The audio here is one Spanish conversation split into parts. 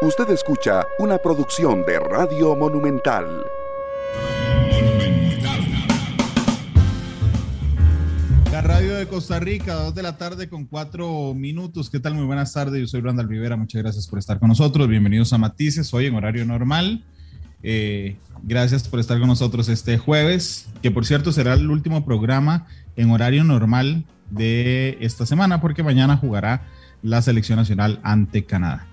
Usted escucha una producción de Radio Monumental. La radio de Costa Rica, dos de la tarde con cuatro minutos. ¿Qué tal? Muy buenas tardes. Yo soy Randall Rivera. Muchas gracias por estar con nosotros. Bienvenidos a Matices, hoy en horario normal. Eh, gracias por estar con nosotros este jueves, que por cierto será el último programa en horario normal de esta semana, porque mañana jugará la selección nacional ante Canadá.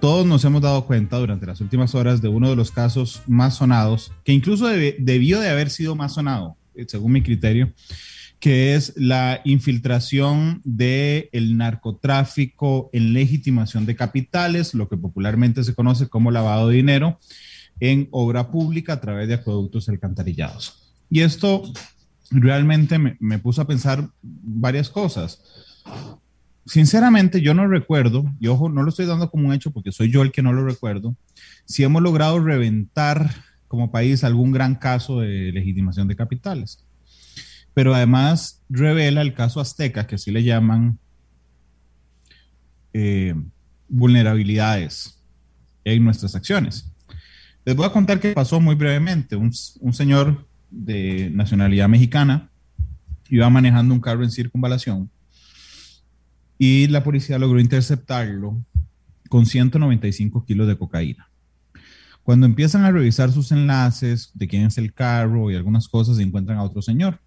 Todos nos hemos dado cuenta durante las últimas horas de uno de los casos más sonados, que incluso debió de haber sido más sonado, eh, según mi criterio, que es la infiltración del el narcotráfico en legitimación de capitales, lo que popularmente se conoce como lavado de dinero, en obra pública a través de acueductos alcantarillados. Y esto realmente me, me puso a pensar varias cosas sinceramente yo no recuerdo, y ojo, no lo estoy dando como un hecho porque soy yo el que no lo recuerdo, si hemos logrado reventar como país algún gran caso de legitimación de capitales. Pero además revela el caso Azteca, que así le llaman eh, vulnerabilidades en nuestras acciones. Les voy a contar qué pasó muy brevemente. Un, un señor de nacionalidad mexicana iba manejando un carro en circunvalación y la policía logró interceptarlo con 195 kilos de cocaína. Cuando empiezan a revisar sus enlaces de quién es el carro y algunas cosas, encuentran a otro señor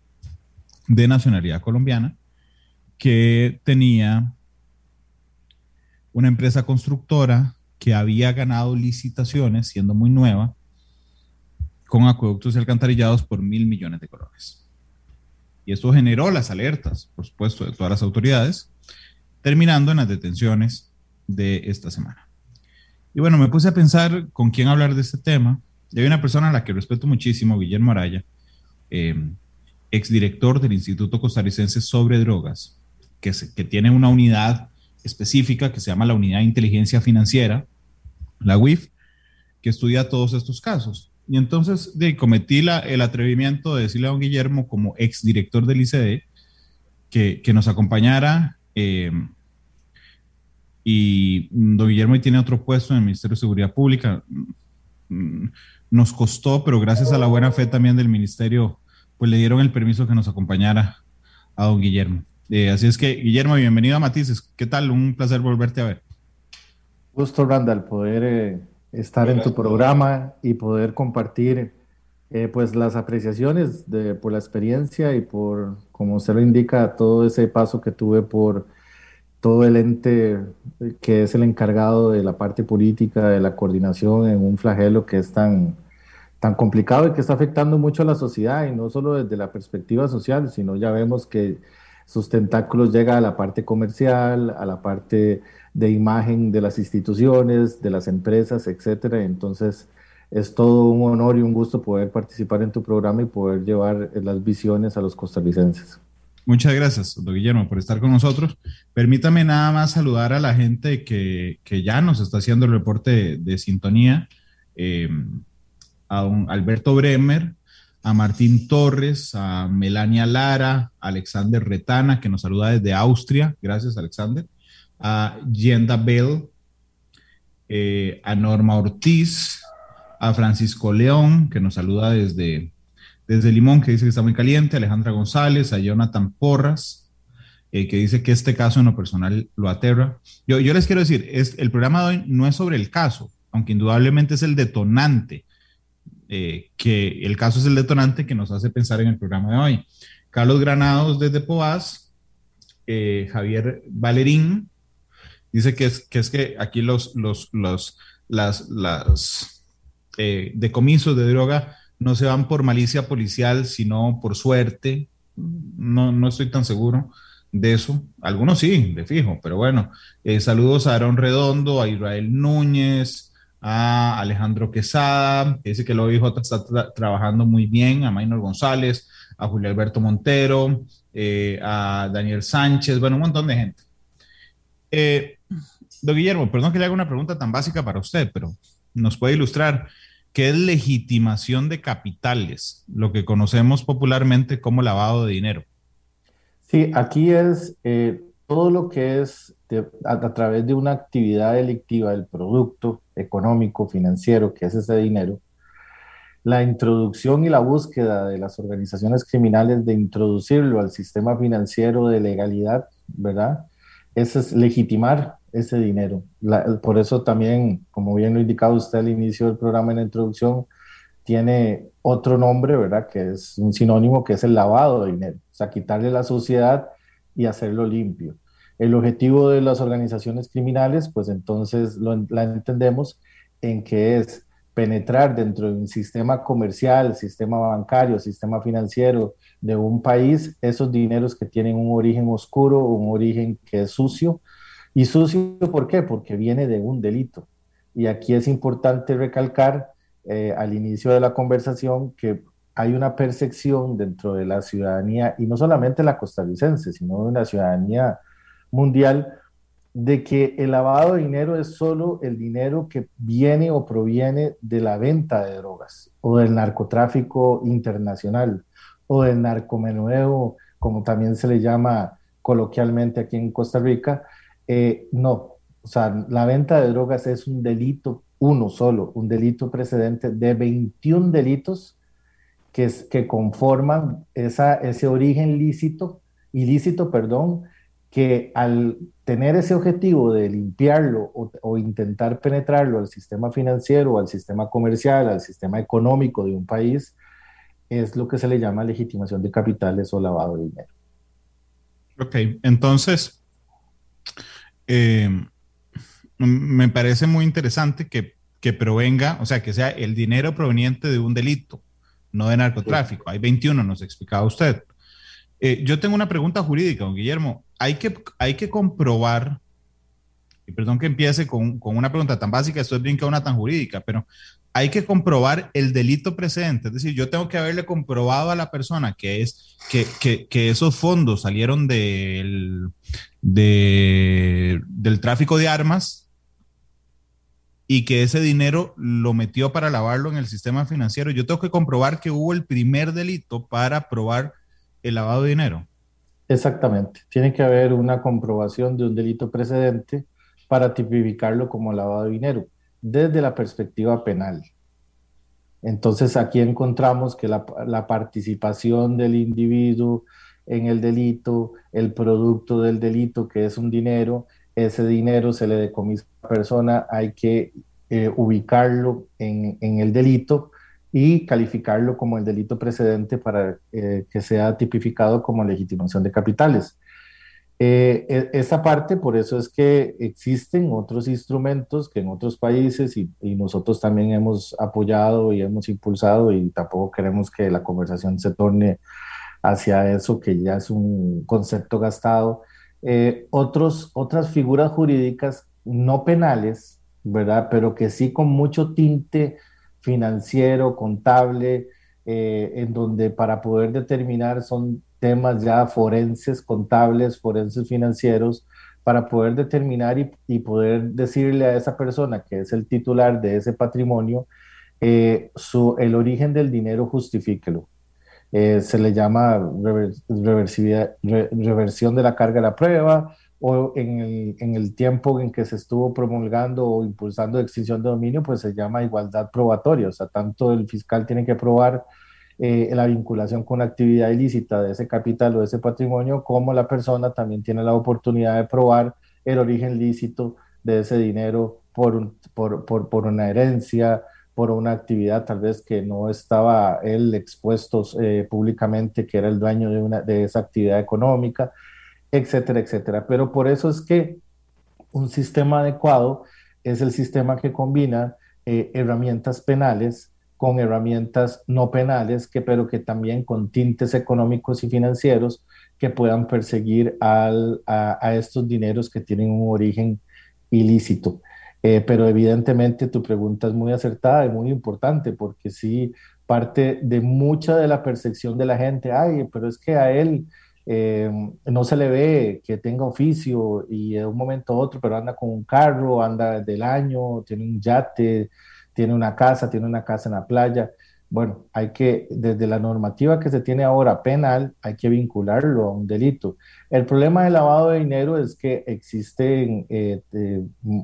de nacionalidad colombiana que tenía una empresa constructora que había ganado licitaciones, siendo muy nueva, con acueductos y alcantarillados por mil millones de colores. Y esto generó las alertas, por supuesto, de todas las autoridades, terminando en las detenciones de esta semana. Y bueno, me puse a pensar con quién hablar de este tema. Y hay una persona a la que respeto muchísimo, Guillermo Araya, eh, exdirector del Instituto Costarricense sobre Drogas, que, tiene una unidad específica que se llama la Unidad de Inteligencia Financiera, la UIF, que estudia todos estos casos. Y entonces de, cometí el atrevimiento de decirle a don Guillermo, como exdirector del ICD, que nos acompañara eh, y don Guillermo tiene otro puesto en el Ministerio de Seguridad Pública. Mm, nos costó, pero gracias a la buena fe también del Ministerio, pues le dieron el permiso que nos acompañara a don Guillermo. Eh, así es que, Guillermo, bienvenido a Matices. ¿Qué tal? Un placer volverte a ver. Gusto, Randall, poder eh, estar en tu programa y poder compartir pues las apreciaciones de, por la experiencia y por como usted lo indica, todo ese paso que tuve por todo el ente que es el encargado de la parte política, de la coordinación en un flagelo que es tan, tan complicado y que está afectando mucho a la sociedad, y no solo desde la perspectiva social, sino ya vemos que sus tentáculos llegan a la parte comercial, a la parte de imagen de las instituciones, de las empresas, etcétera. Entonces, es todo un honor y un gusto poder participar en tu programa y poder llevar las visiones a los costarricenses. Muchas gracias, don Guillermo, por estar con nosotros. Permítame nada más saludar a la gente que, que ya nos está haciendo el reporte de, sintonía. Eh, a don Alberto Bremer, a Martín Torres, a Melania Lara, a Alexander Retana, que nos saluda desde Austria. Gracias, Alexander. A Yenda Bell, eh, a Norma Ortiz, a Francisco León, que nos saluda desde, desde Limón, que dice que está muy caliente, Alejandra González, a Jonathan Porras, eh, que dice que este caso en lo personal lo aterra. Yo, yo les quiero decir, es, el programa de hoy no es sobre el caso, aunque indudablemente es el detonante, eh, que el caso es el detonante que nos hace pensar en el programa de hoy. Carlos Granados desde Poás, eh, Javier Valerín, dice que es, que es que aquí los, los, los, las, las eh, decomisos de droga no se van por malicia policial, sino por suerte. No, no estoy tan seguro de eso. Algunos sí, de fijo, pero bueno. Eh, saludos a Aaron Redondo, a Israel Núñez, a Alejandro Quesada, que dice que el OIJ está trabajando muy bien, a Maynor González, a Julio Alberto Montero, eh, a Daniel Sánchez, bueno, un montón de gente. Eh, don Guillermo, perdón que le haga una pregunta tan básica para usted, pero nos puede ilustrar que es legitimación de capitales, lo que conocemos popularmente como lavado de dinero. Sí, aquí es, eh, todo lo que es a, través de una actividad delictiva del producto económico, financiero, que es ese dinero, la introducción y la búsqueda de las organizaciones criminales de introducirlo al sistema financiero de legalidad, ¿verdad? Eso es legitimar ese dinero. por eso también, como bien lo indicaba usted al inicio del programa en la introducción, tiene otro nombre, ¿verdad? Que es un sinónimo, que es el lavado de dinero. O sea, quitarle la suciedad y hacerlo limpio. El objetivo de las organizaciones criminales, pues entonces lo, la entendemos en que es penetrar dentro de un sistema comercial, sistema bancario, sistema financiero de un país, esos dineros que tienen un origen oscuro, un origen que es sucio. ¿Y sucio por qué? Porque viene de un delito. Y aquí es importante recalcar eh, al inicio de la conversación que hay una percepción dentro de la ciudadanía, y no solamente la costarricense, sino de la ciudadanía mundial, de que el lavado de dinero es solo el dinero que viene o proviene de la venta de drogas o del narcotráfico internacional o del narcomenudeo, como también se le llama coloquialmente aquí en Costa Rica. Eh, no, o sea, la venta de drogas es un delito, uno solo, un delito precedente de 21 delitos que, conforman esa, ese origen lícito, ilícito, perdón, que al tener ese objetivo de limpiarlo o, intentar penetrarlo al sistema financiero, al sistema comercial, al sistema económico de un país, es lo que se le llama legitimación de capitales o lavado de dinero. Ok, entonces, eh, me parece muy interesante que, que, provenga, o sea, que sea el dinero proveniente de un delito, no de narcotráfico. Hay 21, nos explicaba usted. Eh, yo tengo una pregunta jurídica, don Guillermo. Hay que, hay que comprobar, y perdón que empiece con, con una pregunta tan básica, esto es bien que una tan jurídica, pero hay que comprobar el delito precedente. Es decir, yo tengo que haberle comprobado a la persona que, es, que, que, esos fondos salieron del, de, del tráfico de armas y que ese dinero lo metió para lavarlo en el sistema financiero. Yo tengo que comprobar que hubo el primer delito para probar el lavado de dinero. Exactamente. Tiene que haber una comprobación de un delito precedente para tipificarlo como lavado de dinero desde la perspectiva penal. Entonces aquí encontramos que la, participación del individuo en el delito, el producto del delito, que es un dinero, ese dinero se le decomisa a la persona, hay que eh, ubicarlo en, en, el delito y calificarlo como el delito precedente para eh, que sea tipificado como legitimación de capitales. Eh, e, esa parte, por eso es que existen otros instrumentos que en otros países y, nosotros también hemos apoyado y hemos impulsado y tampoco queremos que la conversación se torne hacia eso, que ya es un concepto gastado. Eh, otros, otras figuras jurídicas no penales, ¿verdad? Pero que sí con mucho tinte financiero, contable, eh, en donde para poder determinar son temas ya forenses, contables, forenses financieros, para poder determinar y, poder decirle a esa persona que es el titular de ese patrimonio, eh, su, el origen del dinero justifíquelo. Eh, se le llama reversión de la carga de la prueba, o en el, en el, tiempo en que se estuvo promulgando o impulsando extinción de dominio, pues se llama igualdad probatoria, o sea, tanto el fiscal tiene que probar eh, la vinculación con la actividad ilícita de ese capital o de ese patrimonio, como la persona también tiene la oportunidad de probar el origen lícito de ese dinero por, por, por, por una herencia, por una actividad tal vez que no estaba él expuesto eh, públicamente, que era el dueño de, una, de esa actividad económica etcétera, etcétera. Pero por eso es que un sistema adecuado es el sistema que combina eh, herramientas penales con herramientas no penales, que, pero que también con tintes económicos y financieros que puedan perseguir al, a, estos dineros que tienen un origen ilícito. Eh, pero evidentemente tu pregunta es muy acertada y muy importante porque sí parte de mucha de la percepción de la gente, ay, pero es que a él eh, no se le ve que tenga oficio y de un momento a otro, pero anda con un carro, anda del año, tiene un yate, tiene una casa, tiene una casa en la playa. bueno, hay que, desde la normativa que se tiene ahora penal, hay que vincularlo a un delito. El problema del lavado de dinero es que existe eh,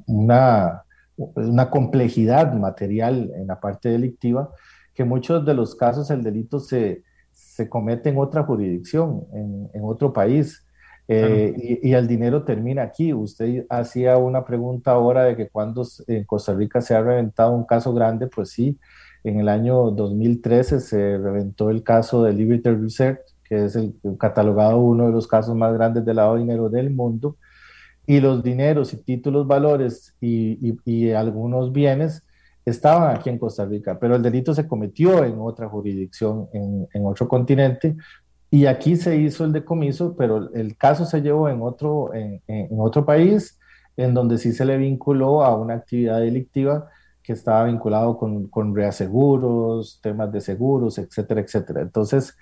una, una complejidad material en la parte delictiva, que muchos de los casos el delito se, se comete en otra jurisdicción, en otro país. Eh, y, el dinero termina aquí. Usted hacía una pregunta ahora de que cuando en Costa Rica se ha reventado un caso grande, pues sí, en el año 2013 se reventó el caso de Liberty Research, que es el, catalogado uno de los casos más grandes de lavado de dinero del mundo, y los dineros y títulos valores y, y, algunos bienes estaban aquí en Costa Rica, pero el delito se cometió en otra jurisdicción, en, en otro continente, y aquí se hizo el decomiso, pero el caso se llevó en otro, en, en otro país, en donde sí se le vinculó a una actividad delictiva que estaba vinculado con, con reaseguros, temas de seguros, etcétera, etcétera. Entonces,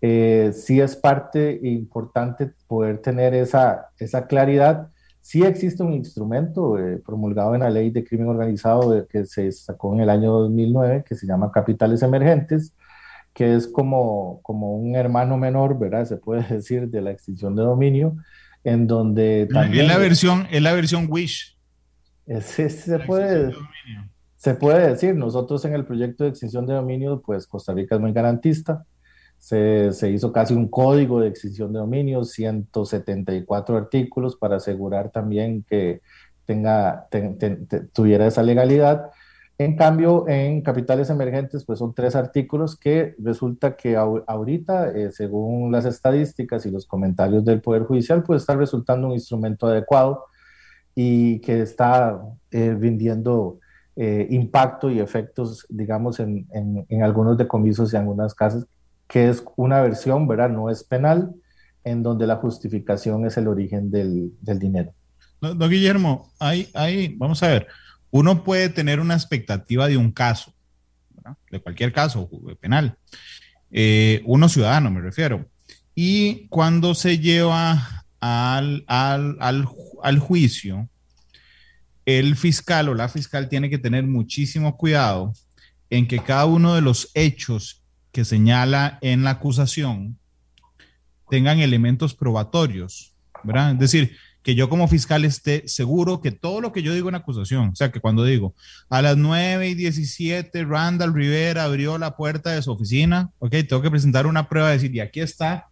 eh, sí es parte importante poder tener esa, esa claridad. Sí existe un instrumento eh, promulgado en la ley de crimen organizado que se sacó en el año 2009, que se llama Capitales Emergentes, que es como, como un hermano menor, ¿verdad? Se puede decir, de la extinción de dominio, en donde también... Es la versión, es la versión Wish. Sí, se puede se puede decir, nosotros en el proyecto de extinción de dominio, pues Costa Rica es muy garantista. Se, se, hizo casi un código de extinción de dominio, 174 artículos para asegurar también que tenga, tuviera esa legalidad. En cambio, en capitales emergentes, pues son tres artículos que resulta que ahorita, eh, según las estadísticas y los comentarios del Poder Judicial, pues está resultando un instrumento adecuado y que está eh, eh, impacto y efectos, digamos, en, en, algunos decomisos y en algunas casas, que es una versión, ¿verdad? No es penal, en donde la justificación es el origen del, del dinero. No, Guillermo, hay, hay, vamos a ver, uno puede tener una expectativa de un caso, de cualquier caso penal, eh, uno ciudadano me refiero, y cuando se lleva al, al, al, al juicio, el fiscal o la fiscal tiene que tener muchísimo cuidado en que cada uno de los hechos que señala en la acusación tengan elementos probatorios, ¿verdad? Es decir, que yo como fiscal esté seguro que todo lo que yo digo en acusación, o sea, que cuando digo a las 9 y 17 Randall Rivera abrió la puerta de su oficina, ok, tengo que presentar una prueba de decir, y aquí está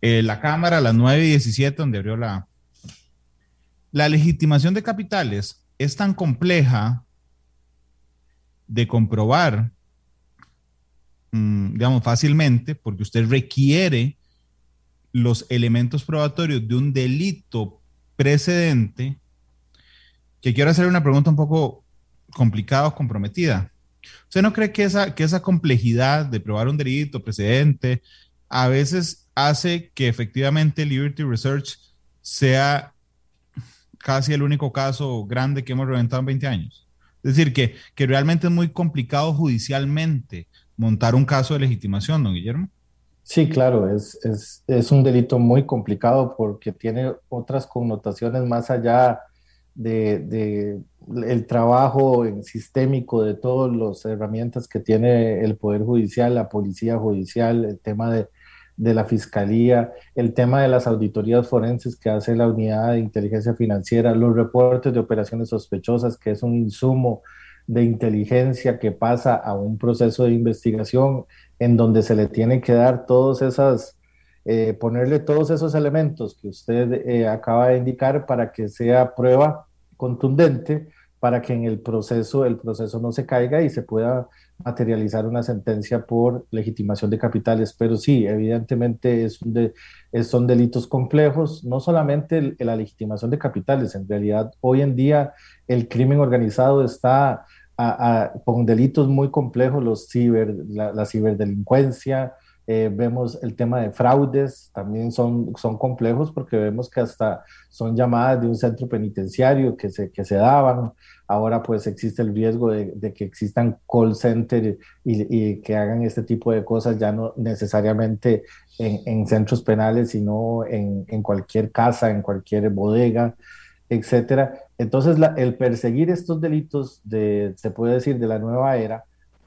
eh, la cámara a las 9 y 17 donde abrió la, la legitimación de capitales es tan compleja de comprobar, mm, digamos, fácilmente, porque usted requiere los elementos probatorios de un delito precedente, que quiero hacer una pregunta un poco complicada o comprometida. ¿Usted no cree que esa, que esa complejidad de probar un delito precedente a veces hace que efectivamente Liberty Research sea casi el único caso grande que hemos reventado en 20 años. Es decir, que, que realmente es muy complicado judicialmente montar un caso de legitimación, don Guillermo. Sí, claro, es, es, es, un delito muy complicado porque tiene otras connotaciones más allá de, de, el trabajo sistémico de todas las herramientas que tiene el Poder Judicial, la Policía Judicial, el tema de, de la Fiscalía, el tema de las auditorías forenses que hace la Unidad de Inteligencia Financiera, los reportes de operaciones sospechosas, que es un insumo de inteligencia que pasa a un proceso de investigación en donde se le tiene que dar todos esas, eh, ponerle todos esos elementos que usted eh, acaba de indicar para que sea prueba contundente para que en el proceso el proceso no se caiga y se pueda materializar una sentencia por legitimación de capitales. Pero sí, evidentemente son delitos complejos, no solamente la legitimación de capitales, en realidad hoy en día el crimen organizado está con delitos muy complejos, los ciber, la ciberdelincuencia, eh, vemos el tema de fraudes, también son, son complejos porque vemos que hasta son llamadas de un centro penitenciario que se, que se daban. Ahora pues existe el riesgo de, de que existan call centers y, y, que hagan este tipo de cosas ya no necesariamente en, en centros penales, sino en, en, cualquier casa, en cualquier bodega, etcétera. Entonces el perseguir estos delitos de, se puede decir, de la nueva era,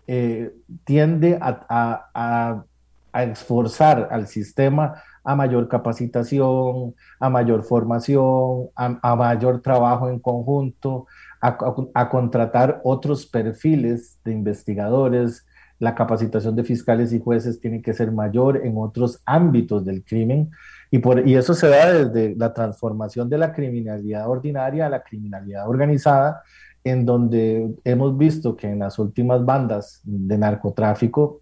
eh, tiende a, esforzar al sistema a mayor capacitación, a mayor formación, a, mayor trabajo en conjunto, a, contratar otros perfiles de investigadores. La capacitación de fiscales y jueces tiene que ser mayor en otros ámbitos del crimen y, por, y eso se da desde la transformación de la criminalidad ordinaria a la criminalidad organizada, en donde hemos visto que en las últimas bandas de narcotráfico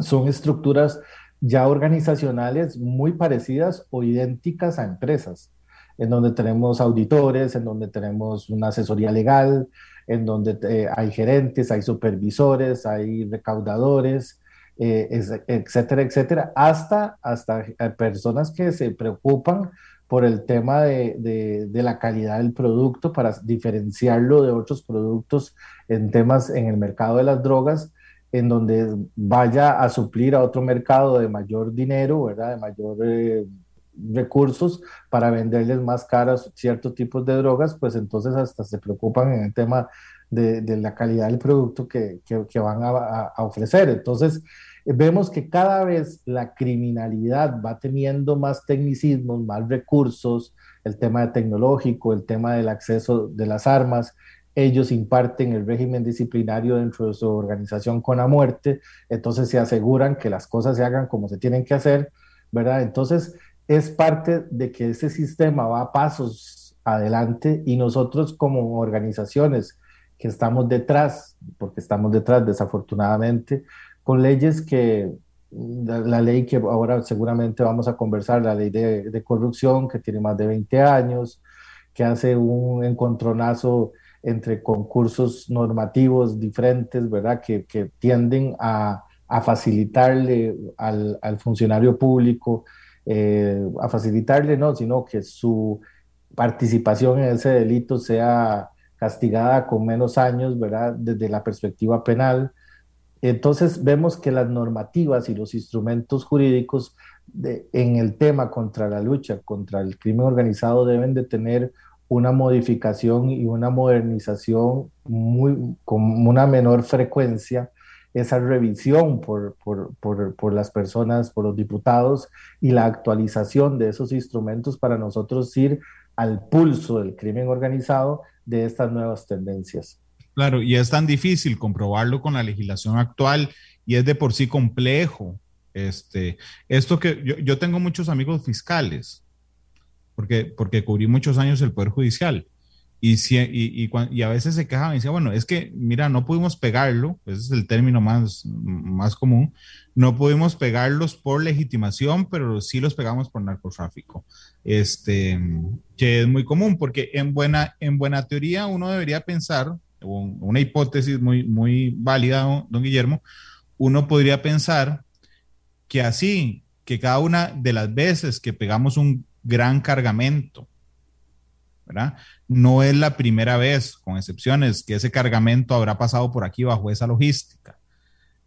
son estructuras ya organizacionales muy parecidas o idénticas a empresas, en donde tenemos auditores, en donde tenemos una asesoría legal, en donde eh, hay gerentes, hay supervisores, hay recaudadores, eh, etcétera, etcétera, hasta, hasta eh, personas que se preocupan por el tema de, de, la calidad del producto para diferenciarlo de otros productos en temas en el mercado de las drogas, en donde vaya a suplir a otro mercado de mayor dinero, ¿verdad? De mayor eh, recursos para venderles más caras ciertos tipos de drogas, pues entonces hasta se preocupan en el tema de, de la calidad del producto que, que, van a, ofrecer. Entonces, vemos que cada vez la criminalidad va teniendo más tecnicismos, más recursos, el tema tecnológico, el tema del acceso de las armas. Ellos imparten el régimen disciplinario dentro de su organización con la muerte, entonces se aseguran que las cosas se hagan como se tienen que hacer, ¿verdad? Entonces es parte de que ese sistema va a pasos adelante y nosotros como organizaciones que estamos detrás, porque estamos detrás desafortunadamente, con leyes que, la, ley que ahora seguramente vamos a conversar, la ley de, corrupción, que tiene más de 20 años, que hace un encontronazo entre concursos normativos diferentes, ¿verdad? Que, tienden a, a, facilitarle al, funcionario público, eh, a facilitarle, no, sino que su participación en ese delito sea castigada con menos años, ¿verdad? Desde la perspectiva penal. Entonces vemos que las normativas y los instrumentos jurídicos en el tema contra la lucha contra el crimen organizado deben de tener una modificación y una modernización muy, con una menor frecuencia, esa revisión por, por, por, por, las personas, por los diputados y la actualización de esos instrumentos para nosotros ir al pulso del crimen organizado de estas nuevas tendencias. Claro, y es tan difícil comprobarlo con la legislación actual y es de por sí complejo. Este, esto que yo, yo tengo muchos amigos fiscales, porque, porque cubrí muchos años el Poder Judicial. Y, si, y, y, a veces se quejaban y decían, bueno, es que, mira, no pudimos pegarlo, ese es el término más, más común, no pudimos pegarlos por legitimación, pero sí los pegamos por narcotráfico, este, que es muy común, porque en buena, en buena teoría uno debería pensar, una hipótesis muy, muy válida, don Guillermo, uno podría pensar que así, que cada una de las veces que pegamos un gran cargamento, ¿verdad? No es la primera vez, con excepciones, que ese cargamento habrá pasado por aquí bajo esa logística.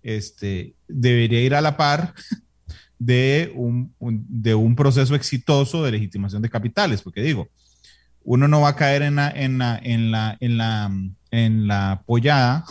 Este, debería ir a la par de un, de un proceso exitoso de legitimación de capitales, porque digo, uno no va a caer en la, en la, en la, en la, en la apoyada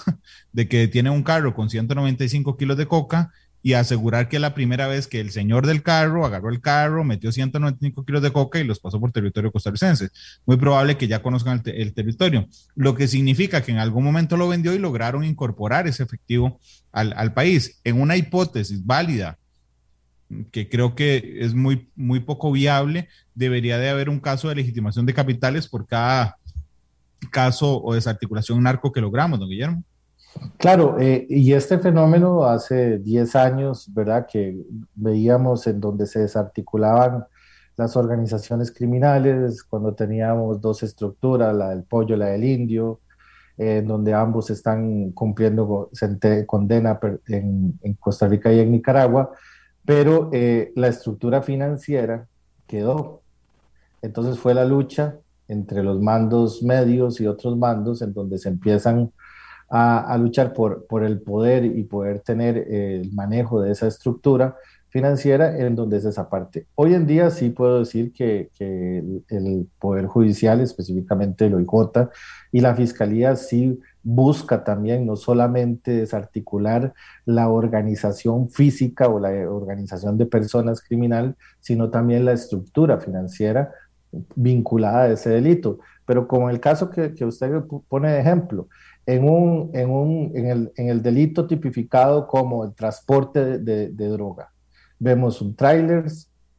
de que tiene un carro con 195 kilos de coca y asegurar que la primera vez que el señor del carro agarró el carro, metió 195 kilos de coca y los pasó por territorio costarricense. Muy probable que ya conozcan el, territorio, lo que significa que en algún momento lo vendió y lograron incorporar ese efectivo al, al país. En una hipótesis válida, que creo que es muy, muy poco viable, debería de haber un caso de legitimación de capitales por cada caso o desarticulación narco que logramos, don Guillermo. Claro, eh, y este fenómeno hace 10 años, ¿verdad? Que veíamos en donde se desarticulaban las organizaciones criminales, cuando teníamos dos estructuras, la del pollo, la del indio, en donde ambos están cumpliendo condena en, en, Costa Rica y en Nicaragua, pero eh, la estructura financiera quedó. Entonces fue la lucha entre los mandos medios y otros mandos en donde se empiezan a, luchar por, por, el poder y poder tener el manejo de esa estructura financiera en donde es esa parte. Hoy en día sí puedo decir que, que el, Poder Judicial, específicamente el OIJ y la Fiscalía, sí busca también no solamente desarticular la organización física o la organización de personas criminal, sino también la estructura financiera vinculada a ese delito. Pero como el caso que, usted pone de ejemplo, en, un, en, un, en, el, en el delito tipificado como el transporte de, de, droga, vemos un tráiler,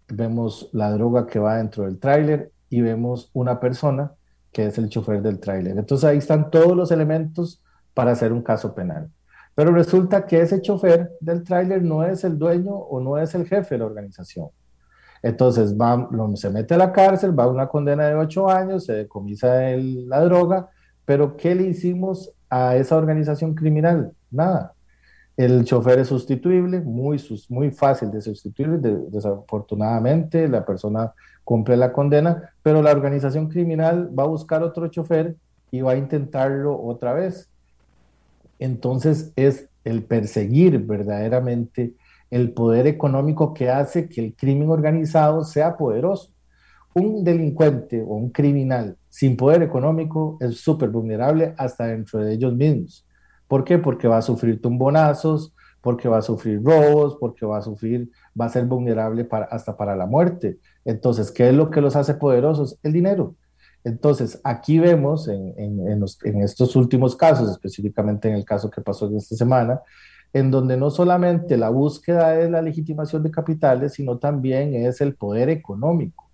vemos la droga que va dentro del tráiler y vemos una persona que es el chofer del tráiler. Entonces ahí están todos los elementos para hacer un caso penal. Pero resulta que ese chofer del tráiler no es el dueño o no es el jefe de la organización. Entonces va, se mete a la cárcel, va a una condena de ocho años, se decomisa la droga, pero ¿qué le hicimos a esa organización criminal? Nada. El chofer es sustituible, muy, muy fácil de sustituir, desafortunadamente la persona cumple la condena, pero la organización criminal va a buscar otro chofer y va a intentarlo otra vez. Entonces es el perseguir verdaderamente el poder económico que hace que el crimen organizado sea poderoso. Un delincuente o un criminal sin poder económico es súper vulnerable hasta dentro de ellos mismos. ¿Por qué? Porque va a sufrir tumbonazos, porque va a sufrir robos, porque va a sufrir, va a ser vulnerable para, hasta para la muerte. Entonces, ¿qué es lo que los hace poderosos? El dinero. Entonces, aquí vemos en, en, estos últimos casos, específicamente en el caso que pasó esta semana, en donde no solamente la búsqueda es la legitimación de capitales, sino también es el poder económico,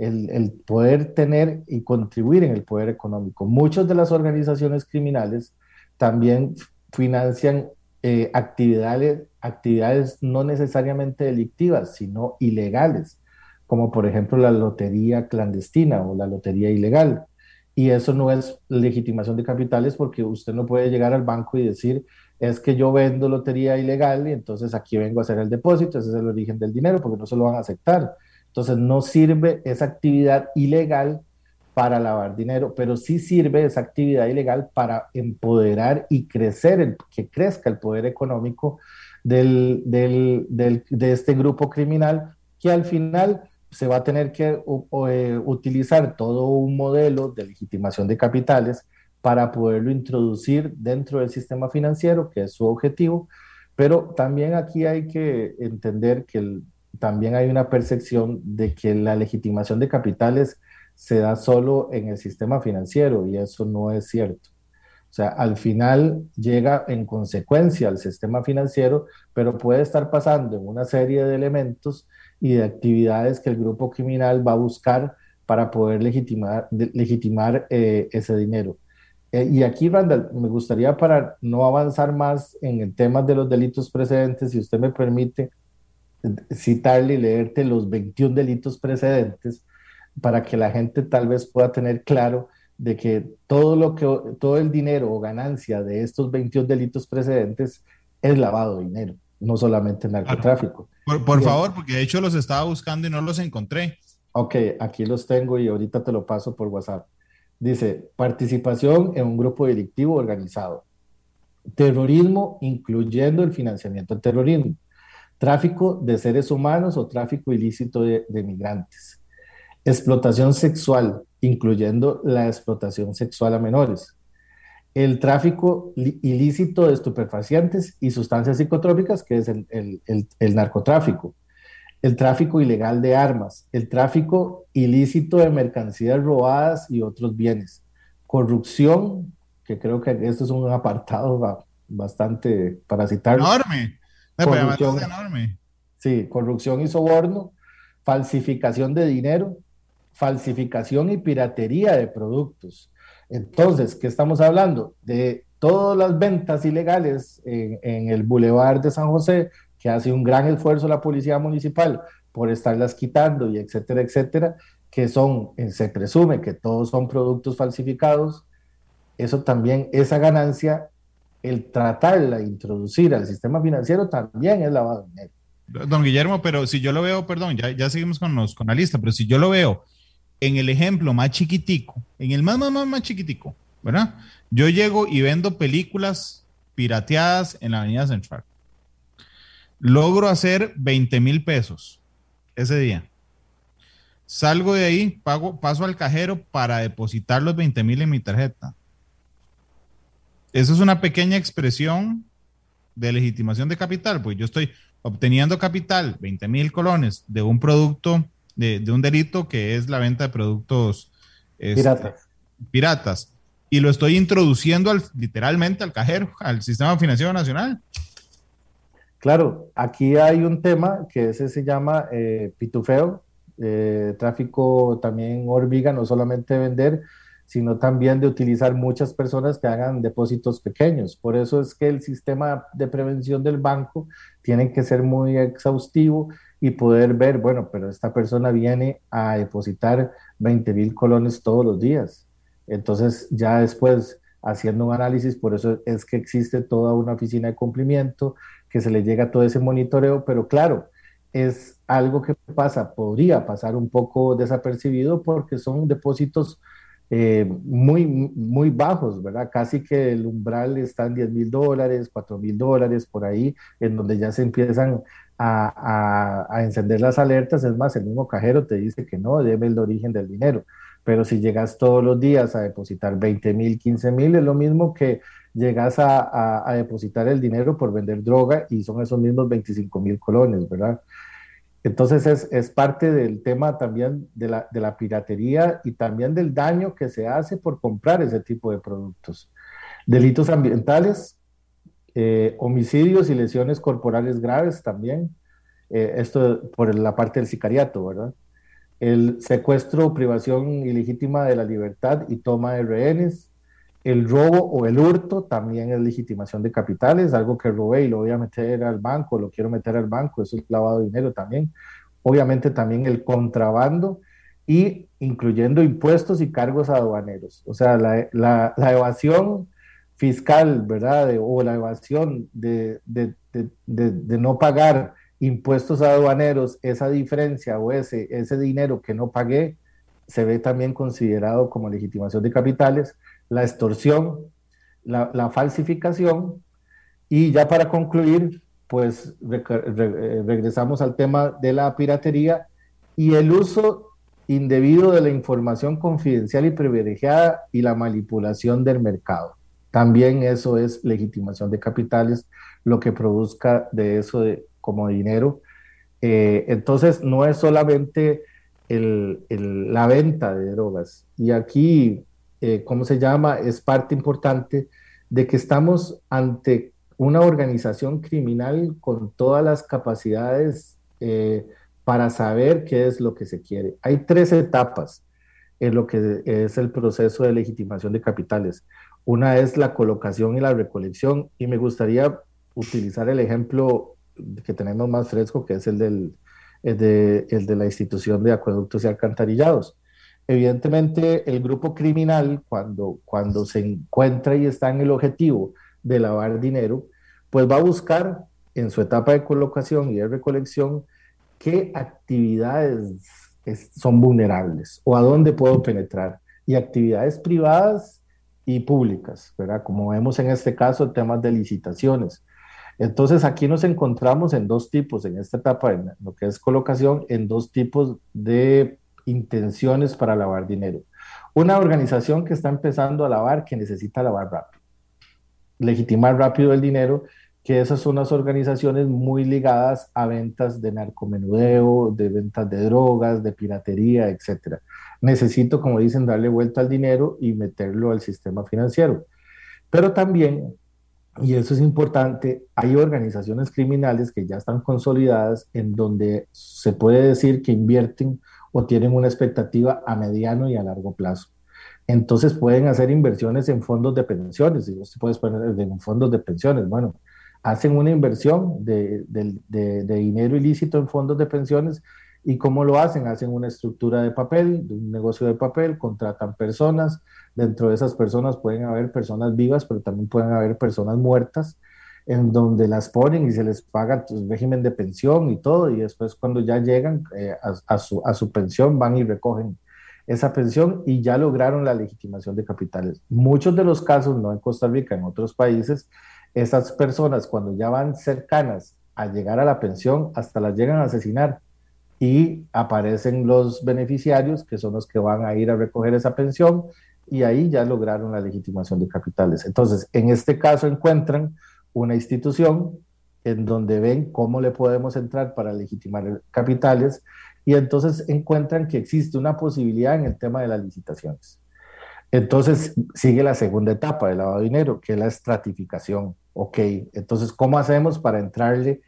el, poder tener y contribuir en el poder económico. Muchas de las organizaciones criminales también financian eh, actividades, actividades no necesariamente delictivas, sino ilegales, como por ejemplo la lotería clandestina o la lotería ilegal. Y eso no es legitimación de capitales porque usted no puede llegar al banco y decir, es que yo vendo lotería ilegal y entonces aquí vengo a hacer el depósito, ese es el origen del dinero, porque no se lo van a aceptar. Entonces no sirve esa actividad ilegal para lavar dinero, pero sí sirve esa actividad ilegal para empoderar y crecer, que crezca el poder económico del, de este grupo criminal, que al final se va a tener que eh, utilizar todo un modelo de legitimación de capitales para poderlo introducir dentro del sistema financiero, que es su objetivo, pero también aquí hay que entender que también hay una percepción de que la legitimación de capitales se da solo en el sistema financiero y eso no es cierto. O sea, al final llega en consecuencia al sistema financiero, pero puede estar pasando en una serie de elementos y de actividades que el grupo criminal va a buscar para poder legitimar, legitimar eh, ese dinero. Eh, y aquí, Randall, me gustaría para no avanzar más en el tema de los delitos precedentes, si usted me permite citarle y leerte los 21 delitos precedentes, para que la gente tal vez pueda tener claro de que todo lo que todo el dinero o ganancia de estos 22 delitos precedentes es lavado de dinero, no solamente narcotráfico. Por, favor, porque de hecho los estaba buscando y no los encontré. Ok, aquí los tengo y ahorita te lo paso por WhatsApp. Dice, participación en un grupo delictivo organizado. Terrorismo, incluyendo el financiamiento del terrorismo. Tráfico de seres humanos o tráfico ilícito de, migrantes. Explotación sexual, incluyendo la explotación sexual a menores, el tráfico ilícito de estupefacientes y sustancias psicotrópicas, que es el, narcotráfico, el tráfico ilegal de armas, el tráfico ilícito de mercancías robadas y otros bienes, corrupción, que creo que esto es un apartado bastante para citar. Enorme. Corrupción, enorme. Sí, corrupción y soborno, falsificación de dinero, falsificación y piratería de productos. Entonces, ¿qué estamos hablando? De todas las ventas ilegales en, el Boulevard de San José, que hace un gran esfuerzo la Policía Municipal por estarlas quitando y etcétera, etcétera, que son, eh, se presume que todos son productos falsificados, eso también, esa ganancia, el tratarla, introducir al sistema financiero también es lavado de dinero. Don Guillermo, pero si yo lo veo, perdón, ya, seguimos con, con la lista, pero si yo lo veo en el ejemplo más chiquitico, en el más, más, más, más chiquitico, ¿verdad? Yo llego y vendo películas pirateadas en la Avenida Central. Logro hacer 20 mil pesos ese día. Salgo de ahí, pago, paso al cajero para depositar los 20 mil en mi tarjeta. Eso es una pequeña expresión de legitimación de capital, pues yo estoy obteniendo capital, 20 mil colones, de un producto, de, un delito que es la venta de productos este, piratas. piratas. Y lo estoy introduciendo al, literalmente al cajero, al sistema financiero nacional. Claro, aquí hay un tema que ese se llama eh, pitufeo, eh, tráfico también hormiga, no solamente vender, sino también de utilizar muchas personas que hagan depósitos pequeños. Por eso es que el sistema de prevención del banco tiene que ser muy exhaustivo y poder ver, bueno, pero esta persona viene a depositar 20 mil colones todos los días. Entonces, ya después, haciendo un análisis, por eso es que existe toda una oficina de cumplimiento, que se le llega todo ese monitoreo, pero claro, es algo que pasa, podría pasar un poco desapercibido porque son depósitos eh, muy, muy bajos, ¿verdad? Casi que el umbral está en 10 mil dólares, 4 mil dólares, por ahí, en donde ya se empiezan a, a, encender las alertas. Es más, el mismo cajero te dice que no, debe el origen del dinero. Pero si llegas todos los días a depositar 20 mil, 15 mil, es lo mismo que llegas a, a, depositar el dinero por vender droga y son esos mismos 25 mil colones, ¿verdad? Entonces es, es, parte del tema también de la, de la, piratería y también del daño que se hace por comprar ese tipo de productos. Delitos ambientales, eh, homicidios y lesiones corporales graves también. Eh, esto por la parte del sicariato, ¿verdad? El secuestro, privación ilegítima de la libertad y toma de rehenes, el robo o el hurto también es legitimación de capitales, algo que robé y lo voy a meter al banco, lo quiero meter al banco, eso es lavado de dinero también. Obviamente también el contrabando y incluyendo impuestos y cargos aduaneros. O sea, la, la, evasión fiscal, ¿verdad? o la evasión de, de, de, no pagar impuestos aduaneros, esa diferencia o ese, ese dinero que no pagué, se ve también considerado como legitimación de capitales la extorsión, la, falsificación y ya para concluir, pues eh, regresamos al tema de la piratería y el uso indebido de la información confidencial y privilegiada y la manipulación del mercado. También eso es legitimación de capitales, lo que produzca de eso de, como dinero. Eh, entonces, no es solamente la venta de drogas. Y aquí eh, ¿cómo se llama? Es parte importante de que estamos ante una organización criminal con todas las capacidades eh, para saber qué es lo que se quiere. Hay tres etapas en lo que es el proceso de legitimación de capitales. Una es la colocación y la recolección, y me gustaría utilizar el ejemplo que tenemos más fresco, que es el, del, de, el de la institución de acueductos y alcantarillados. Evidentemente, el grupo criminal, cuando, cuando se encuentra y está en el objetivo de lavar dinero, pues va a buscar en su etapa de colocación y de recolección qué actividades son vulnerables o a dónde puedo penetrar. Y actividades privadas y públicas, ¿verdad? Como vemos en este caso, temas de licitaciones. Entonces aquí nos encontramos en dos tipos, en esta etapa, en lo que es colocación, en dos tipos de intenciones para lavar dinero. Una organización que está empezando a lavar, que necesita lavar rápido, legitimar rápido el dinero, que esas son las organizaciones muy ligadas a ventas de narcomenudeo, de ventas de drogas, de piratería, etc. Necesito, como dicen, darle vuelta al dinero y meterlo al sistema financiero. Pero también, y eso es importante, hay organizaciones criminales que ya están consolidadas en donde se puede decir que invierten o tienen una expectativa a mediano y a largo plazo. Entonces pueden hacer inversiones en fondos de pensiones, y se puedes poner en fondos de pensiones. Bueno, hacen una inversión de, dinero ilícito en fondos de pensiones y cómo lo hacen, hacen una estructura de papel, un negocio de papel, contratan personas, dentro de esas personas pueden haber personas vivas, pero también pueden haber personas muertas en donde las ponen y se les paga el régimen de pensión y todo, y después cuando ya llegan eh, a, su, a su pensión van y recogen esa pensión y ya lograron la legitimación de capitales. Muchos de los casos, no en Costa Rica, en otros países, esas personas cuando ya van cercanas a llegar a la pensión, hasta las llegan a asesinar y aparecen los beneficiarios, que son los que van a ir a recoger esa pensión, y ahí ya lograron la legitimación de capitales. Entonces, en este caso encuentran una institución en donde ven cómo le podemos entrar para legitimar capitales y entonces encuentran que existe una posibilidad en el tema de las licitaciones. Entonces sigue la segunda etapa del lavado de dinero, que es la estratificación. Ok, entonces, ¿cómo hacemos para entrarle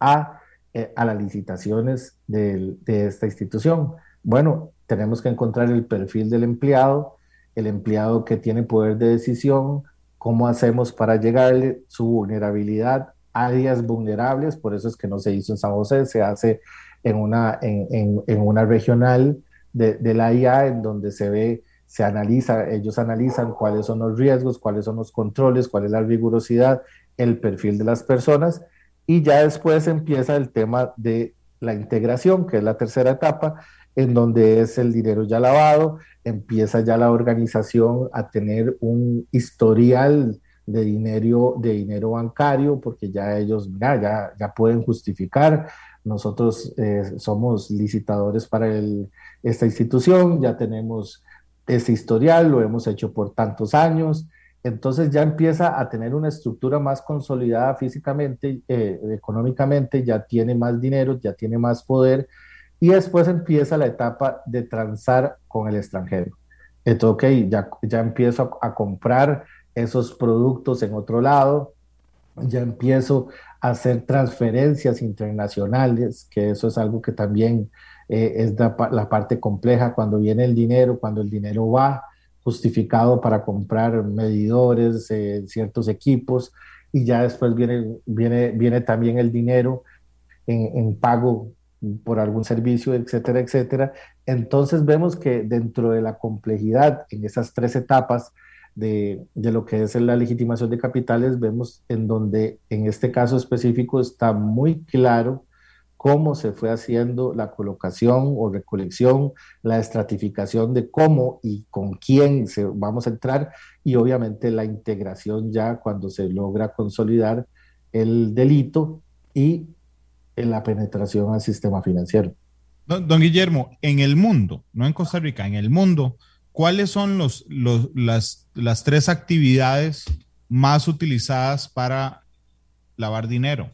a, eh, a las licitaciones de, de esta institución? Bueno, tenemos que encontrar el perfil del empleado, el empleado que tiene poder de decisión, cómo hacemos para llegarle, su vulnerabilidad, áreas vulnerables, por eso es que no se hizo en San José, se hace en una, en, en, una regional de, de, la IA en donde se ve, se analiza, ellos analizan cuáles son los riesgos, cuáles son los controles, cuál es la rigurosidad, el perfil de las personas y ya después empieza el tema de la integración, que es la tercera etapa, en donde es el dinero ya lavado, empieza ya la organización a tener un historial de dinero, de dinero bancario, porque ya ellos ya, ya pueden justificar. Nosotros eh, somos licitadores para esta institución, ya tenemos ese historial, lo hemos hecho por tantos años. Entonces ya empieza a tener una estructura más consolidada físicamente, eh, económicamente, ya tiene más dinero, ya tiene más poder y después empieza la etapa de transar con el extranjero. Entonces, ok, ya, ya empiezo a, comprar esos productos en otro lado, ya empiezo a hacer transferencias internacionales, que eso es algo que también eh, es la, parte compleja cuando viene el dinero, cuando el dinero va justificado para comprar medidores, eh, ciertos equipos, y ya después viene, viene, viene también el dinero en, en pago por algún servicio, etcétera, etcétera. Entonces vemos que dentro de la complejidad en esas tres etapas de, de, lo que es la legitimación de capitales, vemos en donde en este caso específico está muy claro cómo se fue haciendo la colocación o recolección, la estratificación de cómo y con quién se, vamos a entrar y obviamente la integración ya cuando se logra consolidar el delito y en la penetración al sistema financiero. Don, Guillermo, en el mundo, no en Costa Rica, en el mundo, ¿cuáles son los, las, las tres actividades más utilizadas para lavar dinero?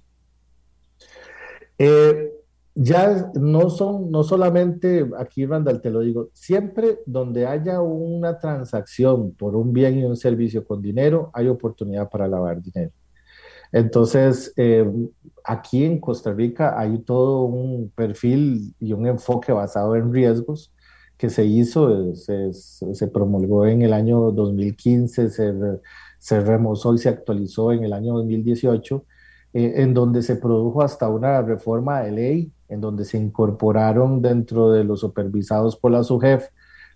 Eh, ya no son, no solamente aquí, Randall, te lo digo, siempre donde haya una transacción por un bien y un servicio con dinero, hay oportunidad para lavar dinero. Entonces, eh, aquí en Costa Rica hay todo un perfil y un enfoque basado en riesgos que se hizo, se, se promulgó en el año 2015, se, se, remozó y se actualizó en el año 2018, eh, en donde se produjo hasta una reforma de ley, en donde se incorporaron dentro de los supervisados por la SUGEF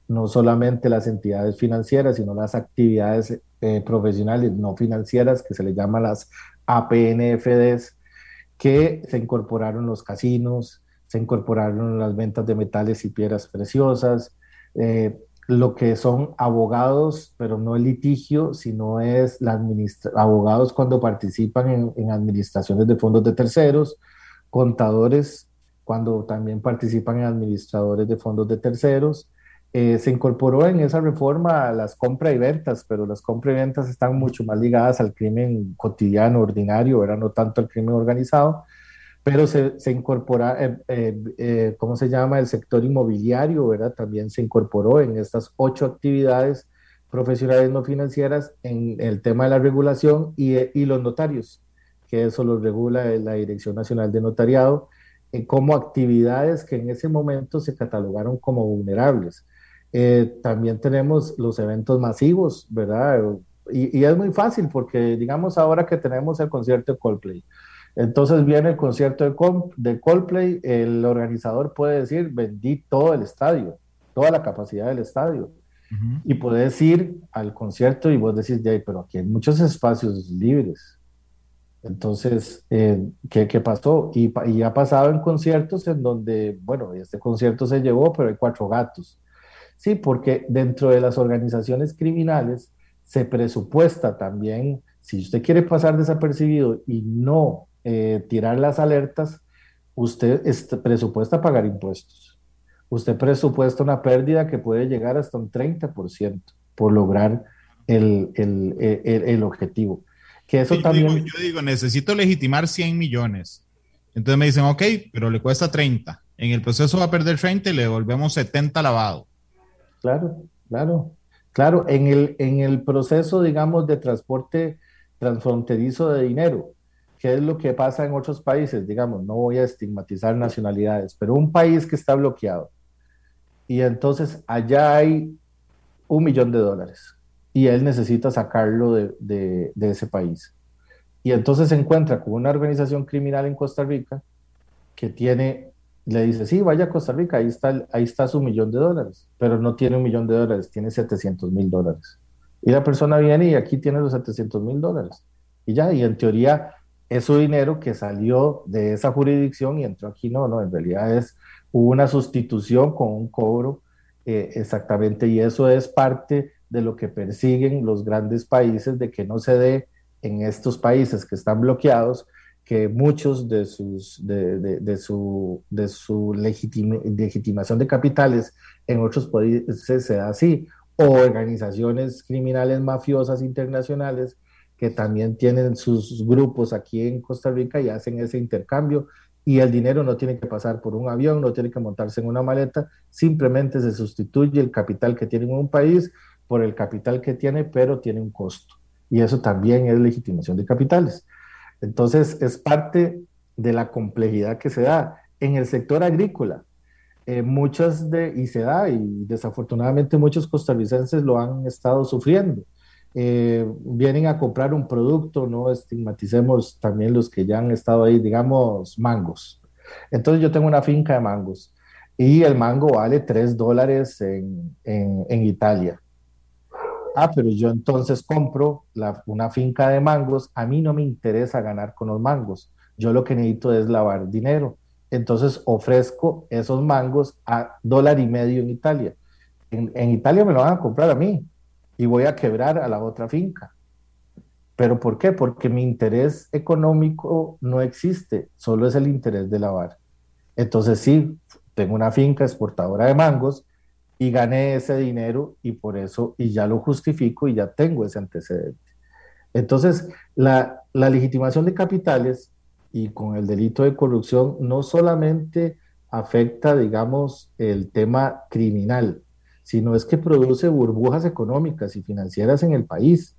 no solamente las entidades financieras, sino las actividades eh, profesionales no financieras que se le llaman las APNFDs, que se incorporaron los casinos, se incorporaron las ventas de metales y piedras preciosas, eh, lo que son abogados, pero no el litigio, sino es la abogados cuando participan en, en administraciones de fondos de terceros, contadores cuando también participan en administradores de fondos de terceros, eh, se incorporó en esa reforma las compras y ventas, pero las compras y ventas están mucho más ligadas al crimen cotidiano, ordinario, era no tanto al crimen organizado, pero se, se incorpora, eh, eh, ¿cómo se llama? El sector inmobiliario, ¿verdad? También se incorporó en estas ocho actividades profesionales no financieras en el tema de la regulación y, y los notarios, que eso lo regula la Dirección Nacional de Notariado, como actividades que en ese momento se catalogaron como vulnerables. Eh, también tenemos los eventos masivos, ¿verdad? Y, y, es muy fácil porque digamos ahora que tenemos el concierto de Coldplay. Entonces viene el concierto de, de Coldplay, el organizador puede decir, vendí todo el estadio, toda la capacidad del estadio. Y puedes ir al concierto y vos decís, pero aquí hay muchos espacios libres. Entonces, eh, ¿qué, ¿qué, pasó? Y, y ha pasado en conciertos en donde, bueno, este concierto se llevó, pero hay cuatro gatos. Sí, porque dentro de las organizaciones criminales se presupuesta también, si usted quiere pasar desapercibido y no eh, tirar las alertas, usted presupuesta pagar impuestos. Usted presupuesta una pérdida que puede llegar hasta un 30%. por lograr el, el, el, objetivo. Que eso también... Digo, yo digo, necesito legitimar 100 millones. Entonces me dicen, ok, pero le cuesta 30. En el proceso va a perder 30 y le devolvemos 70 lavado. Claro, claro. Claro, en el, en el proceso, digamos, de transporte transfronterizo de dinero, ¿qué es lo que pasa en otros países? Digamos, no voy a estigmatizar nacionalidades, pero un país que está bloqueado y entonces allá hay un millón de dólares y él necesita sacarlo de, de ese país. Y entonces se encuentra con una organización criminal en Costa Rica que tiene le dice, sí, vaya a Costa Rica, ahí está, ahí está su millón de dólares, pero no tiene un millón de dólares, tiene 700 mil dólares. Y la persona viene y aquí tiene los 700 mil dólares. Y ya, y en teoría es su dinero que salió de esa jurisdicción y entró aquí. No, no, en realidad es una sustitución con un cobro eh, exactamente. Y eso es parte de lo que persiguen los grandes países, de que no se dé en estos países que están bloqueados, que muchos de, sus, de, su, de su legitimación de capitales en otros países se así, o organizaciones criminales mafiosas internacionales que también tienen sus grupos aquí en Costa Rica y hacen ese intercambio y el dinero no tiene que pasar por un avión, no tiene que montarse en una maleta, simplemente se sustituye el capital que tiene un país por el capital que tiene, pero tiene un costo. Y eso también es legitimación de capitales. Entonces, es parte de la complejidad que se da. En el sector agrícola, eh, muchas de, y se da, y desafortunadamente muchos costarricenses lo han estado sufriendo. Eh, vienen a comprar un producto, no estigmaticemos también los que ya han estado ahí, digamos, mangos. Entonces yo tengo una finca de mangos y el mango vale 3 dólares en, en Italia. Ah, pero yo entonces compro una finca de mangos, a mí no me interesa ganar con los mangos, yo lo que necesito es lavar dinero. Entonces ofrezco esos mangos a dólar y medio en Italia. En, Italia me lo van a comprar a mí y voy a quebrar a la otra finca. ¿Pero por qué? Porque mi interés económico no existe, solo es el interés de lavar. Entonces sí, tengo una finca exportadora de mangos, y gané ese dinero y por eso, y ya lo justifico y ya tengo ese antecedente. Entonces, la, la legitimación de capitales y con el delito de corrupción no solamente afecta, digamos, el tema criminal, sino es que produce burbujas económicas y financieras en el país,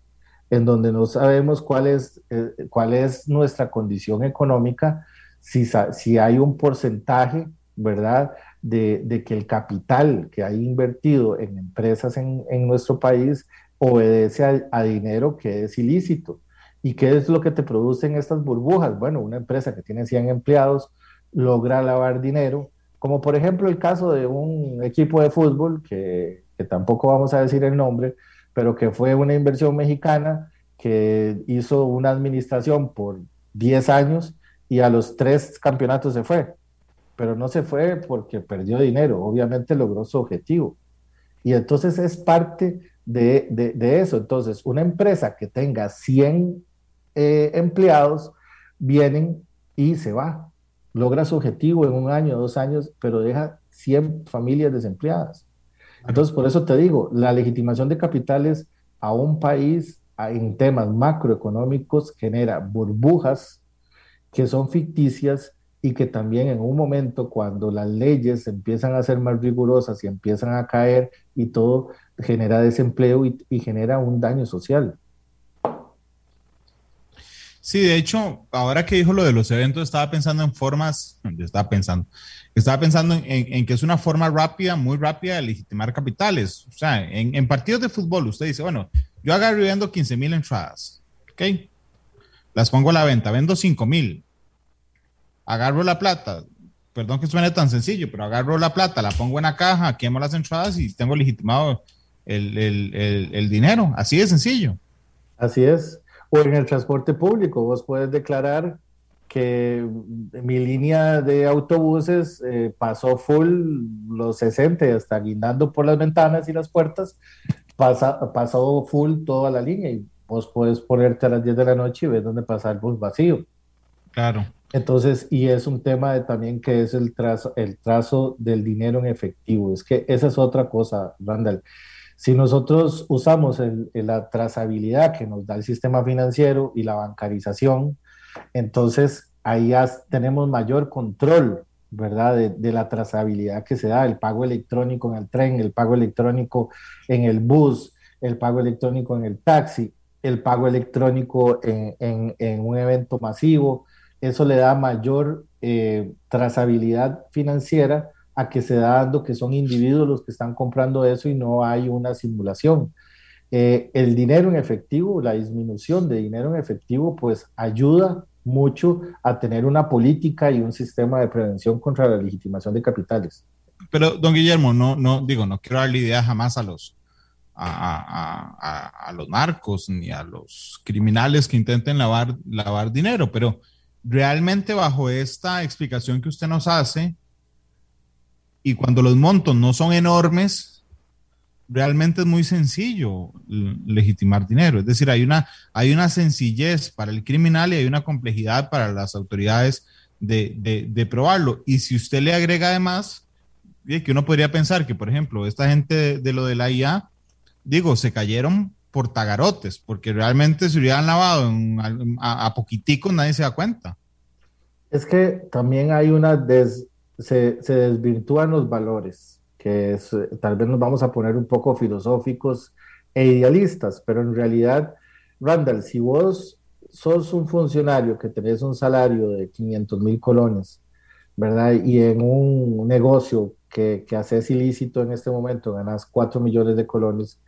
en donde no sabemos cuál es, eh, cuál es nuestra condición económica, si, si hay un porcentaje, ¿verdad?, de, que el capital que hay invertido en empresas en, nuestro país obedece a, dinero que es ilícito. ¿Y qué es lo que te producen estas burbujas? Bueno, una empresa que tiene 100 empleados logra lavar dinero, como por ejemplo el caso de un equipo de fútbol, que, tampoco vamos a decir el nombre, pero que fue una inversión mexicana que hizo una administración por 10 años y a los tres campeonatos se fue pero no se fue porque perdió dinero, obviamente logró su objetivo. Y entonces es parte de, de, eso. Entonces, una empresa que tenga 100 eh, empleados, vienen y se va. Logra su objetivo en un año, dos años, pero deja 100 familias desempleadas. Entonces, por eso te digo, la legitimación de capitales a un país en temas macroeconómicos genera burbujas que son ficticias y que también en un momento cuando las leyes empiezan a ser más rigurosas y empiezan a caer y todo genera desempleo y, genera un daño social. Sí, de hecho, ahora que dijo lo de los eventos, estaba pensando en formas, estaba pensando, estaba pensando en, que es una forma rápida, muy rápida de legitimar capitales. O sea, en, partidos de fútbol, usted dice, bueno, yo agarro y vendo 15 mil entradas, ¿ok? Las pongo a la venta, vendo 5 mil, agarro la plata, perdón que suene tan sencillo, pero agarro la plata, la pongo en la caja, quemo las entradas y tengo legitimado el, dinero. Así de sencillo. Así es. O en el transporte público, vos puedes declarar que mi línea de autobuses eh, pasó full los 60, hasta guindando por las ventanas y las puertas, pasa, pasó full toda la línea y vos puedes ponerte a las 10 de la noche y ver dónde pasa el bus vacío. Claro. Entonces, y es un tema de, también que es el trazo, el trazo del dinero en efectivo. Es que esa es otra cosa, Randall. Si nosotros usamos la trazabilidad que nos da el sistema financiero y la bancarización, entonces ahí tenemos mayor control, ¿verdad? De, la trazabilidad que se da, el pago electrónico en el tren, el pago electrónico en el bus, el pago electrónico en el taxi, el pago electrónico en, un evento masivo. Eso le da mayor eh, trazabilidad financiera a que se da dando que son individuos los que están comprando eso y no hay una simulación. Eh, el dinero en efectivo, la disminución de dinero en efectivo, pues ayuda mucho a tener una política y un sistema de prevención contra la legitimación de capitales. Pero, don Guillermo, no, no, digo, no quiero darle idea jamás a los, a, los narcos ni a los criminales que intenten lavar, lavar dinero, pero realmente bajo esta explicación que usted nos hace, y cuando los montos no son enormes, realmente es muy sencillo legitimar dinero. Es decir, hay una, hay una sencillez para el criminal y hay una complejidad para las autoridades de, de probarlo. Y si usted le agrega además, que uno podría pensar que, por ejemplo, esta gente de, lo de la IA, digo, se cayeron por tagarotes, porque realmente se hubieran lavado a, poquitico nadie se da cuenta. Es que también hay una, des, se, se, desvirtúan los valores, que es, tal vez nos vamos a poner un poco filosóficos e idealistas, pero en realidad, Randall, si vos sos un funcionario que tenés un salario de 500 mil colones, ¿verdad? Y en un negocio que, que haces ilícito en este momento ganas 4 millones de colones,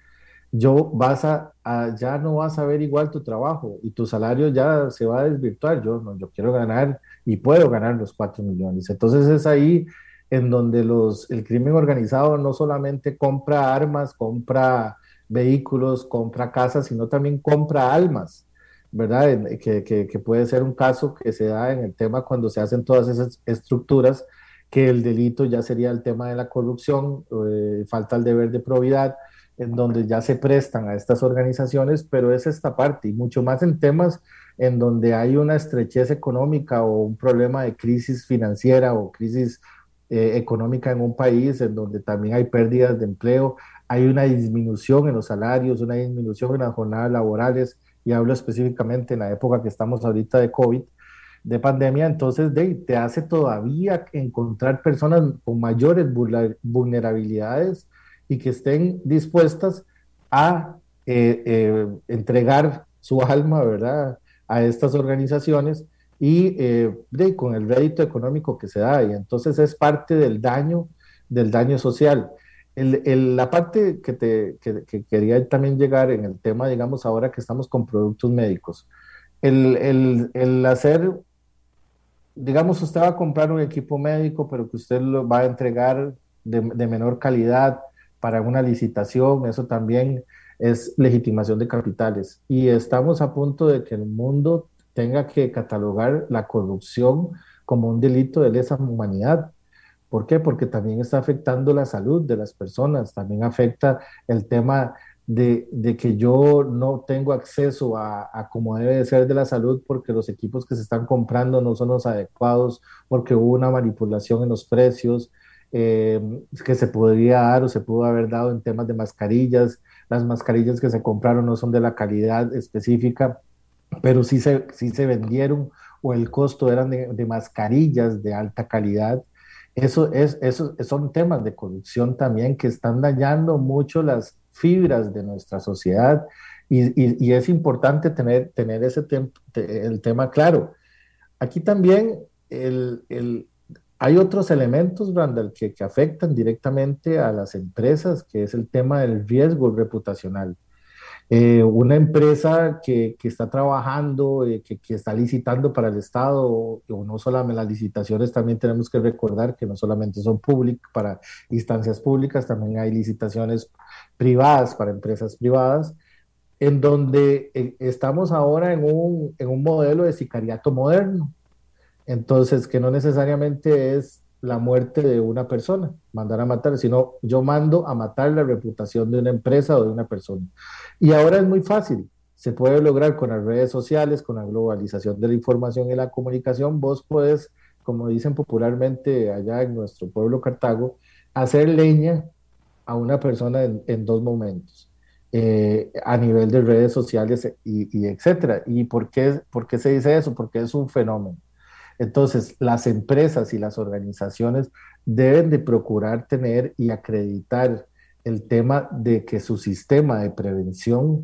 yo vas a, ya no vas a ver igual tu trabajo y tu salario ya se va a desvirtuar. Yo, no, yo quiero ganar y puedo ganar los 4 millones. Entonces es ahí en donde los, el crimen organizado no solamente compra armas, compra vehículos, compra casas, sino también compra almas, ¿verdad? Que, que, que puede ser un caso que se da en el tema cuando se hacen todas esas estructuras, que el delito ya sería el tema de la corrupción, eh, falta el deber de probidad en donde ya se prestan a estas organizaciones, pero es esta parte y mucho más en temas en donde hay una estrechez económica o un problema de crisis financiera o crisis eh, económica en un país, en donde también hay pérdidas de empleo, hay una disminución en los salarios, una disminución en las jornadas laborales, y hablo específicamente en la época que estamos ahorita de COVID, de pandemia, entonces de, te hace todavía encontrar personas con mayores vulnerabilidades y que estén dispuestas a eh, eh, entregar su alma, ¿verdad?, a estas organizaciones y eh, con el rédito económico que se da. Y entonces es parte del daño, del daño social. El, la parte que, te, que, quería también llegar en el tema, digamos, ahora que estamos con productos médicos, el, el, hacer, digamos, usted va a comprar un equipo médico, pero que usted lo va a entregar de, de menor calidad, para una licitación, eso también es legitimación de capitales. Y estamos a punto de que el mundo tenga que catalogar la corrupción como un delito de lesa humanidad. ¿Por qué? Porque también está afectando la salud de las personas, también afecta el tema de, que yo no tengo acceso a, a, como debe de ser de la salud porque los equipos que se están comprando no son los adecuados, porque hubo una manipulación en los precios, eh, que se podría dar o se pudo haber dado en temas de mascarillas. Las mascarillas que se compraron no son de la calidad específica, pero sí se, sí se vendieron o el costo eran de, mascarillas de alta calidad. Eso, es, eso son temas de corrupción también que están dañando mucho las fibras de nuestra sociedad y, y, es importante tener, tener ese el tema claro. Aquí también el, el, hay otros elementos, Randall, que, que, afectan directamente a las empresas, que es el tema del riesgo reputacional. Eh, una empresa que, está trabajando, eh, que, que, está licitando para el Estado, o, no solamente las licitaciones, también tenemos que recordar que no solamente son públicas para instancias públicas, también hay licitaciones privadas para empresas privadas, en donde eh, estamos ahora en un, en un modelo de sicariato moderno entonces, que no necesariamente es la muerte de una persona, mandar a matar, sino yo mando a matar la reputación de una empresa o de una persona. Y ahora es muy fácil, se puede lograr con las redes sociales, con la globalización de la información y la comunicación, vos puedes, como dicen popularmente allá en nuestro pueblo Cartago, hacer leña a una persona en, dos momentos, eh, a nivel de redes sociales y, etcétera. ¿Y por qué, por qué se dice eso? Porque es un fenómeno. Entonces, las empresas y las organizaciones deben de procurar tener y acreditar el tema de que su sistema de prevención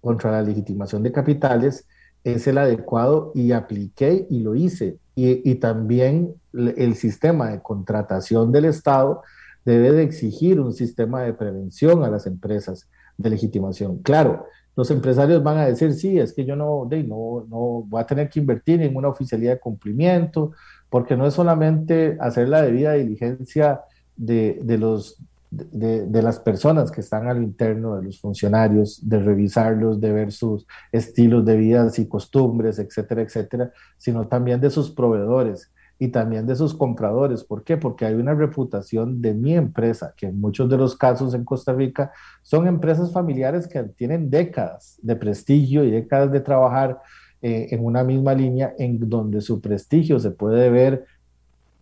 contra la legitimación de capitales es el adecuado y apliqué y lo hice. Y, también el sistema de contratación del Estado debe de exigir un sistema de prevención a las empresas de legitimación. Claro, los empresarios van a decir, sí, es que yo no, no, no voy a tener que invertir en una oficialidad de cumplimiento, porque no es solamente hacer la debida diligencia de, de los, de, las personas que están al interno, de los funcionarios, de revisarlos, de ver sus estilos de vida y costumbres, etcétera, etcétera, sino también de sus proveedores y también de sus compradores. ¿Por qué? Porque hay una reputación de mi empresa, que en muchos de los casos en Costa Rica son empresas familiares que tienen décadas de prestigio y décadas de trabajar eh, en una misma línea en donde su prestigio se puede ver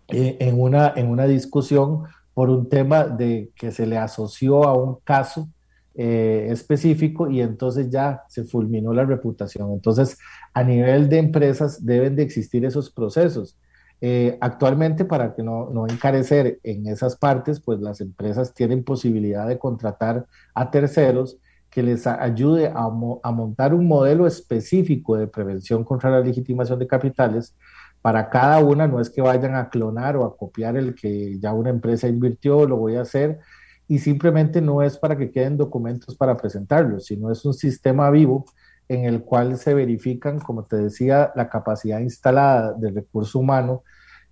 eh, en, una, en una discusión por un tema de que se le asoció a un caso eh, específico y entonces ya se fulminó la reputación. Entonces, a nivel de empresas deben de existir esos procesos. Eh, actualmente, para que no, no, encarecer en esas partes, pues las empresas tienen posibilidad de contratar a terceros que les ayude a, a montar un modelo específico de prevención contra la legitimación de capitales para cada una, no es que vayan a clonar o a copiar el que ya una empresa invirtió, lo voy a hacer, y simplemente no es para que queden documentos para presentarlos, sino es un sistema vivo en el cual se verifican, como te decía, la capacidad instalada del recurso humano,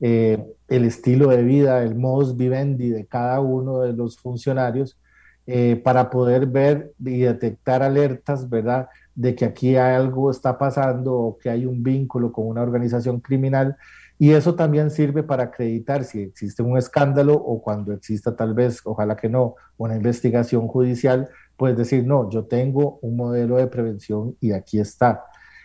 eh, el estilo de vida, el modus vivendi de cada uno de los funcionarios, eh, para poder ver y detectar alertas, ¿verdad? de que aquí algo está pasando o que hay un vínculo con una organización criminal y eso también sirve para acreditar si existe un escándalo o cuando exista tal vez, ojalá que no, una investigación judicial, pues decir, no, yo tengo un modelo de prevención y aquí está.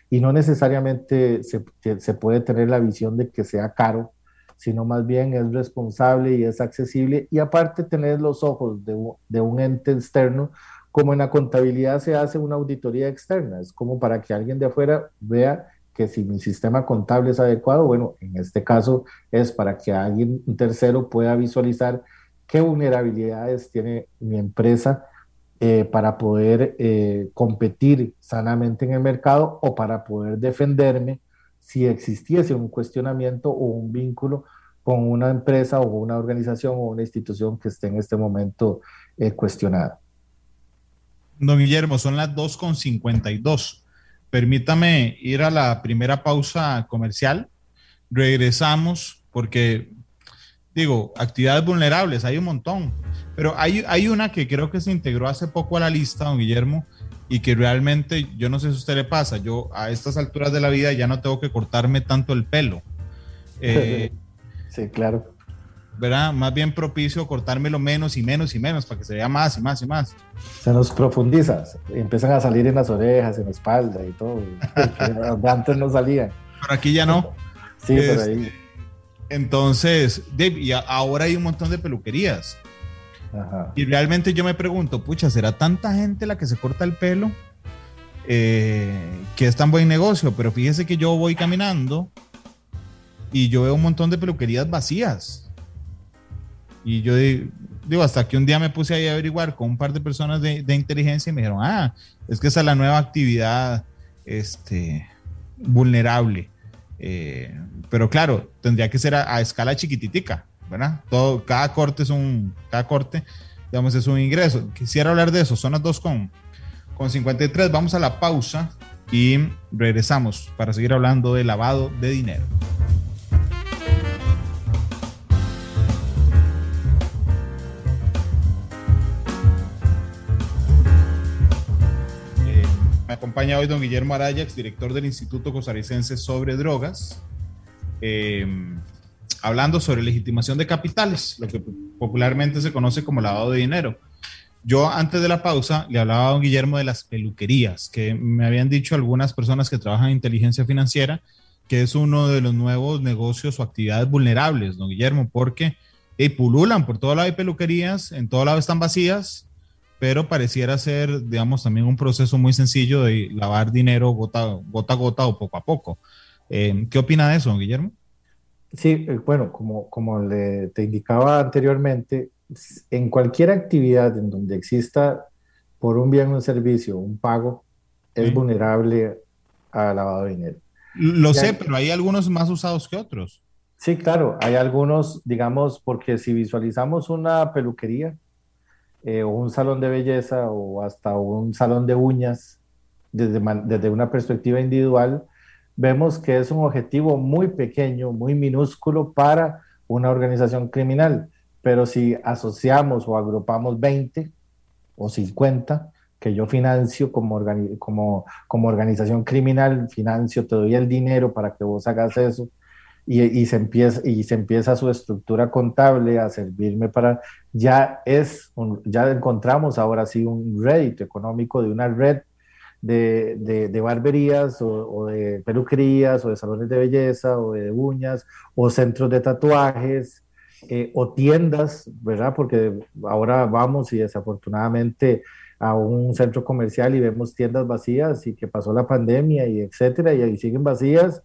Y no necesariamente se, se puede tener la visión de que sea caro, sino más bien es responsable y es accesible y aparte tener los ojos de, un ente externo como en la contabilidad se hace una auditoría externa, es como para que alguien de afuera vea que si mi sistema contable es adecuado, bueno, en este caso es para que alguien, tercero, pueda visualizar qué vulnerabilidades tiene mi empresa eh, para poder eh, competir sanamente en el mercado o para poder defenderme si existiese un cuestionamiento o un vínculo con una empresa o una organización o una institución que esté en este momento eh, cuestionada. Don Guillermo, son las 2.52. Permítame ir a la primera pausa comercial. Regresamos porque, digo, actividades vulnerables, hay un montón, pero hay, hay una que creo que se integró hace poco a la lista, don Guillermo, y que realmente, yo no sé si a usted le pasa, yo a estas alturas de la vida ya no tengo que cortarme tanto el pelo. Eh, sí, claro. ¿verdad? Más bien propicio cortármelo menos y menos y menos para que se vea más y más y más. Se nos profundiza, empiezan a salir en las orejas, en la espalda y todo. antes no salían. Pero aquí ya no. Sí, por este, ahí. Entonces, Dave, y ahora hay un montón de peluquerías. Ajá. Y realmente yo me pregunto, pucha, ¿será tanta gente la que se corta el pelo? Eh, que es tan buen negocio, pero fíjese que yo voy caminando y yo veo un montón de peluquerías vacías. Y yo digo, hasta que un día me puse ahí a averiguar con un par de personas de, inteligencia y me dijeron, ah, es que esa es la nueva actividad este, vulnerable. Eh, pero claro, tendría que ser a, escala chiquititica, ¿verdad? Todo, cada corte es un, cada corte, digamos, es un ingreso. Quisiera hablar de eso, son las dos con, con 53. Vamos a la pausa y regresamos para seguir hablando de lavado de dinero. acompaña hoy don Guillermo Arayax, director del Instituto Costarricense sobre Drogas, eh, hablando sobre legitimación de capitales, lo que popularmente se conoce como lavado de dinero. Yo antes de la pausa le hablaba a don Guillermo de las peluquerías, que me habían dicho algunas personas que trabajan en inteligencia financiera, que es uno de los nuevos negocios o actividades vulnerables, don Guillermo, porque y pululan por todo lado hay peluquerías, en todo lado están vacías, pero pareciera ser, digamos, también un proceso muy sencillo de lavar dinero gota, gota a gota o poco a poco. Eh, ¿Qué opina de eso, Guillermo? Sí, eh, bueno, como, como le, te indicaba anteriormente, en cualquier actividad en donde exista por un bien un servicio un pago, es vulnerable a lavado de dinero. Lo sé, pero hay algunos más usados que otros. Sí, claro, hay algunos, digamos, porque si visualizamos una peluquería eh, o un salón de belleza o hasta un salón de uñas desde, desde una perspectiva individual, vemos que es un objetivo muy pequeño, muy minúsculo para una organización criminal. Pero si asociamos o agrupamos 20 o 50, que yo financio como, como, como organización criminal, financio, te doy el dinero para que vos hagas eso, y, se empieza, y se empieza su estructura contable a servirme para, ya es, ya encontramos ahora sí un rédito económico de una red de, de, barberías o, de peluquerías o de salones de belleza o de uñas o centros de tatuajes eh, o tiendas, ¿verdad? Porque ahora vamos y desafortunadamente a un centro comercial y vemos tiendas vacías y que pasó la pandemia y etcétera y ahí siguen vacías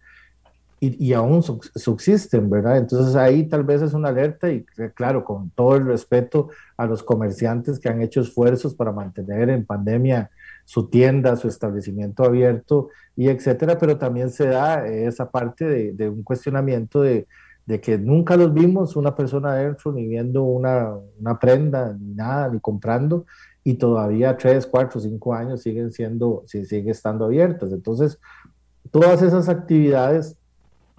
y, y, aún subsisten, ¿verdad? Entonces ahí tal vez es una alerta y claro, con todo el respeto a los comerciantes que han hecho esfuerzos para mantener en pandemia su tienda, su establecimiento abierto y etcétera, pero también se da esa parte de, de un cuestionamiento de, de, que nunca los vimos una persona adentro ni viendo una, una prenda, ni nada, ni comprando, y todavía tres, cuatro, cinco años siguen siendo, siguen estando abiertas. Entonces, todas esas actividades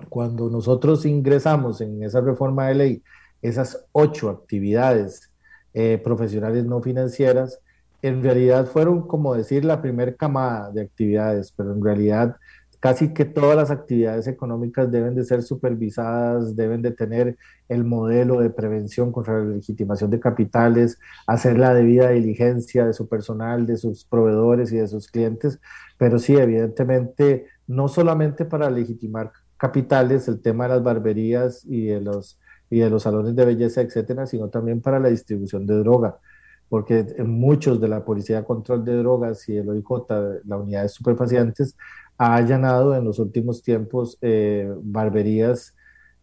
cuando nosotros ingresamos en esa reforma de ley, esas ocho actividades eh, profesionales no financieras, en realidad fueron como decir la primera camada de actividades, pero en realidad casi que todas las actividades económicas deben de ser supervisadas, deben de tener el modelo de prevención contra la legitimación de capitales, hacer la debida diligencia de su personal, de sus proveedores y de sus clientes, pero sí, evidentemente, no solamente para legitimar capitales, el tema de las barberías y de los, y de los salones de belleza, etcétera, sino también para la distribución de droga, porque muchos de la Policía de Control de Drogas y el OIJ, la unidad de estupefacientes, ha allanado en los últimos tiempos eh, barberías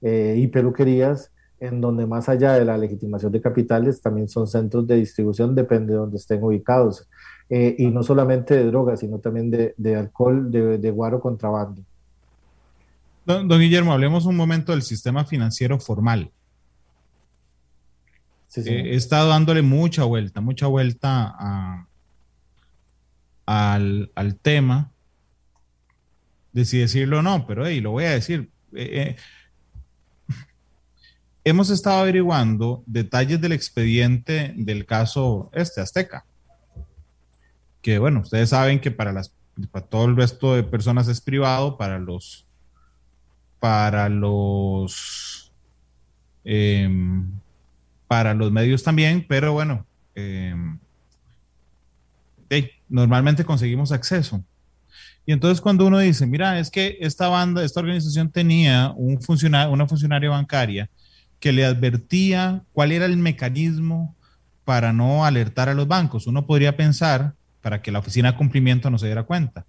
eh, y peluquerías en donde más allá de la legitimación de capitales también son centros de distribución, depende de donde estén ubicados. Eh, y no solamente de drogas, sino también de, de alcohol, de, de guaro contrabando. Don, Guillermo, hablemos un momento del sistema financiero formal. Eh, he estado dándole mucha vuelta, mucha vuelta al, tema de si decirlo o no, pero hey, lo voy a decir. Eh, eh, hemos estado averiguando detalles del expediente del caso este, Azteca. Que bueno, ustedes saben que para, las, para todo el resto de personas es privado, para los para los em, para los medios también, pero bueno, em, normalmente conseguimos acceso. Y entonces cuando uno dice, mira, es que esta banda, esta organización tenía un una funcionaria bancaria que le advertía cuál era el mecanismo para no alertar a los bancos. Uno podría pensar, para que la oficina de cumplimiento no se diera cuenta,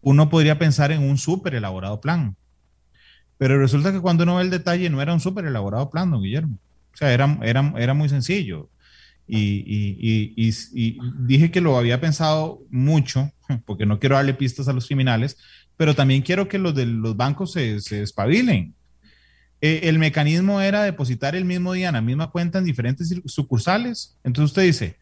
uno podría pensar en un súper elaborado plan. Pero resulta que cuando uno ve el detalle no era un súper elaborado plan, don Guillermo. O sea, era, era, era muy sencillo. Y, y, y, y, dije que lo había pensado mucho, porque no quiero darle pistas a los criminales, pero también quiero que los de los bancos se, se espabilen. Eh, el mecanismo era depositar el mismo día en la misma cuenta en diferentes sucursales. Entonces usted dice,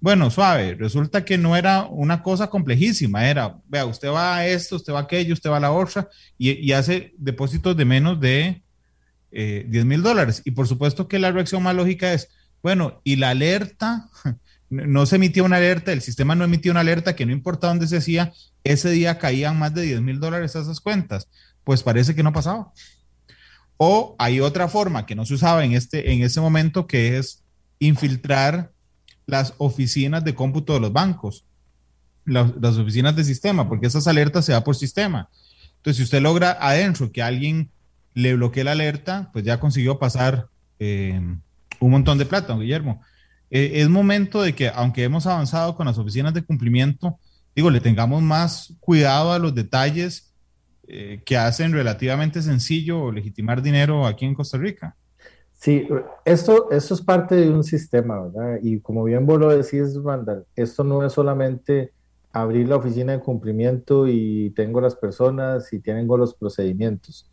bueno, suave, resulta que no era una cosa complejísima, era, vea, usted va a esto, usted va a aquello, usted va a la otra y, hace depósitos de menos de eh, 10 mil dólares. Y por supuesto que la reacción más lógica es, bueno, y la alerta, no se emitía una alerta, el sistema no emitía una alerta que no importa dónde se hacía, ese día caían más de 10 mil dólares a esas cuentas. Pues parece que no pasaba. O hay otra forma que no se usaba en, este, en ese momento que es infiltrar las oficinas de cómputo de los bancos, las, oficinas de sistema, porque esas alertas se da por sistema. Entonces, si usted logra adentro que alguien le bloquee la alerta, pues ya consiguió pasar eh, un montón de plata, Guillermo. Eh, es momento de que, aunque hemos avanzado con las oficinas de cumplimiento, digo, le tengamos más cuidado a los detalles eh, que hacen relativamente sencillo legitimar dinero aquí en Costa Rica. Sí, esto, esto es parte de un sistema, ¿verdad? Y como bien vos lo decís, Randall, esto no es solamente abrir la oficina de cumplimiento y tengo las personas y tengo los procedimientos.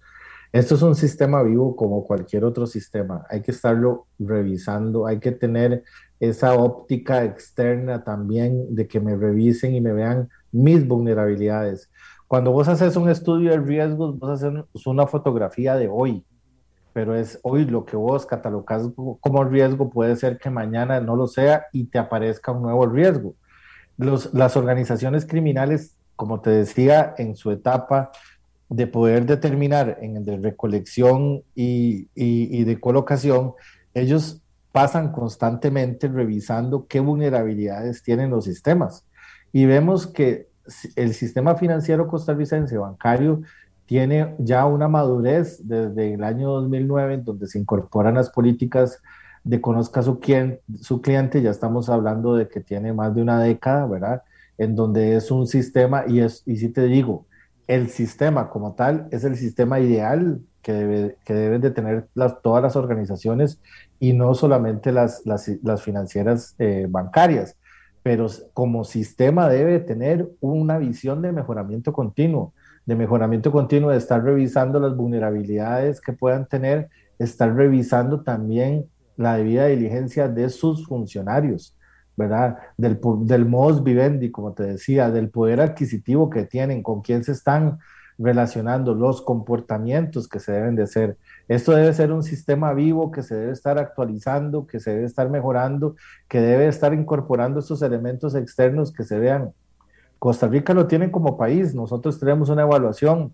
Esto es un sistema vivo como cualquier otro sistema. Hay que estarlo revisando, hay que tener esa óptica externa también de que me revisen y me vean mis vulnerabilidades. Cuando vos haces un estudio de riesgos, vos haces una fotografía de hoy, pero es hoy lo que vos catalogas como riesgo puede ser que mañana no lo sea y te aparezca un nuevo riesgo. Las organizaciones criminales, como te decía, en su etapa de poder determinar en el de recolección y, y, y de colocación, ellos pasan constantemente revisando qué vulnerabilidades tienen los sistemas. Y vemos que el sistema financiero costarricense bancario tiene ya una madurez desde el año 2009, en donde se incorporan las políticas de conozca su, quien, su cliente, ya estamos hablando de que tiene más de una década, ¿verdad? En donde es un sistema, y, es, y si te digo, el sistema como tal es el sistema ideal que, debe, que deben de tener las, todas las organizaciones y no solamente las, las, las financieras eh, bancarias, pero como sistema debe tener una visión de mejoramiento continuo, de mejoramiento continuo, de estar revisando las vulnerabilidades que puedan tener, estar revisando también la debida diligencia de sus funcionarios, ¿verdad? Del, del modus vivendi, como te decía, del poder adquisitivo que tienen, con quién se están relacionando, los comportamientos que se deben de hacer. Esto debe ser un sistema vivo que se debe estar actualizando, que se debe estar mejorando, que debe estar incorporando estos elementos externos que se vean. Costa Rica lo tiene como país. Nosotros tenemos una evaluación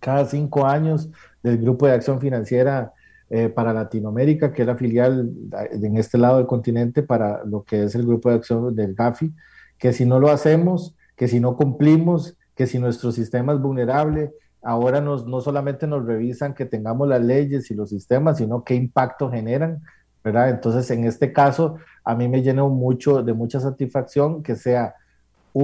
cada cinco años del Grupo de Acción Financiera eh, para Latinoamérica, que es la filial en este lado del continente para lo que es el Grupo de Acción del GAFI, que si no lo hacemos, que si no cumplimos, que si nuestro sistema es vulnerable, ahora nos, no solamente nos revisan que tengamos las leyes y los sistemas, sino qué impacto generan, ¿verdad? Entonces, en este caso, a mí me llena mucho de mucha satisfacción que sea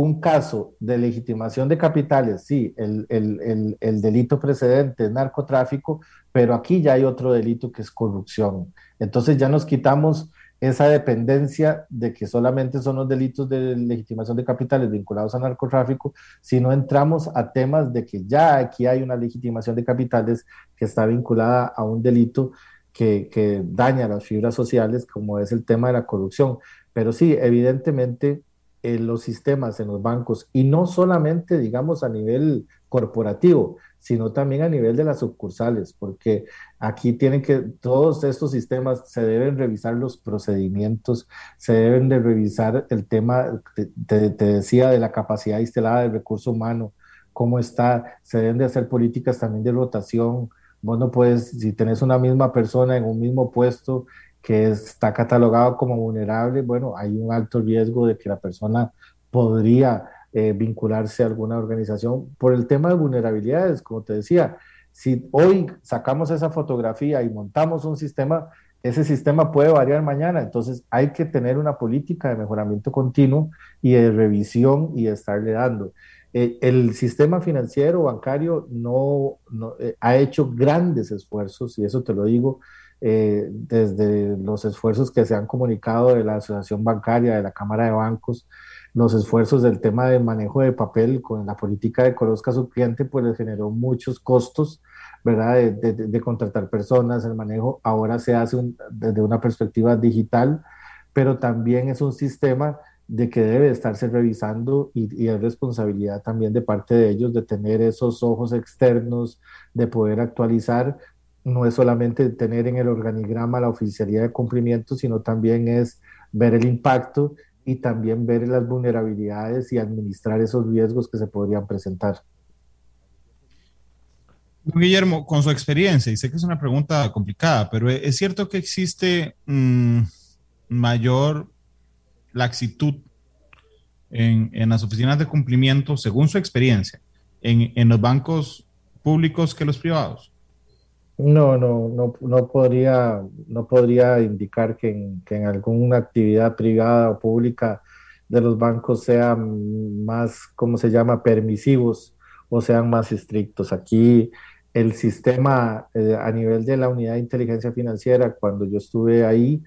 un caso de legitimación de capitales, sí, el, el, el, delito precedente es narcotráfico, pero aquí ya hay otro delito que es corrupción. Entonces ya nos quitamos esa dependencia de que solamente son los delitos de legitimación de capitales vinculados al narcotráfico, sino entramos a temas de que ya aquí hay una legitimación de capitales que está vinculada a un delito que, que daña las fibras sociales, como es el tema de la corrupción. Pero sí, evidentemente en los sistemas, en los bancos, y no solamente, digamos, a nivel corporativo, sino también a nivel de las sucursales, porque aquí tienen que, todos estos sistemas se deben revisar los procedimientos, se deben de revisar el tema, te, te decía, de la capacidad instalada del recurso humano, cómo está, se deben de hacer políticas también de rotación. Vos no puedes, si tenés una misma persona en un mismo puesto, que está catalogado como vulnerable, bueno, hay un alto riesgo de que la persona podría eh, vincularse a alguna organización por el tema de vulnerabilidades, como te decía. Si hoy sacamos esa fotografía y montamos un sistema, ese sistema puede variar mañana, entonces hay que tener una política de mejoramiento continuo y de revisión y de estarle dando. Eh, el sistema financiero bancario no, eh, ha hecho grandes esfuerzos, y eso te lo digo, eh, desde los esfuerzos que se han comunicado de la Asociación Bancaria, de la Cámara de Bancos, los esfuerzos del tema de manejo de papel con la política de conozca a su cliente, pues les generó muchos costos, ¿verdad? De, de, contratar personas, el manejo ahora se hace desde una perspectiva digital, pero también es un sistema de que debe estarse revisando y, y es responsabilidad también de parte de ellos de tener esos ojos externos, de poder actualizar, no es solamente tener en el organigrama la oficialidad de cumplimiento, sino también es ver el impacto y también ver las vulnerabilidades y administrar esos riesgos que se podrían presentar. Guillermo, con su experiencia, y sé que es una pregunta complicada, pero es cierto que existe mm, mayor laxitud en, en, las oficinas de cumplimiento, según su experiencia, en, en los bancos públicos que los privados. No, no, no, no podría, no podría indicar que en, que en alguna actividad privada o pública de los bancos sean más, ¿cómo se llama?, permisivos o sean más estrictos. Aquí el sistema eh, a nivel de la unidad de inteligencia financiera, cuando yo estuve ahí,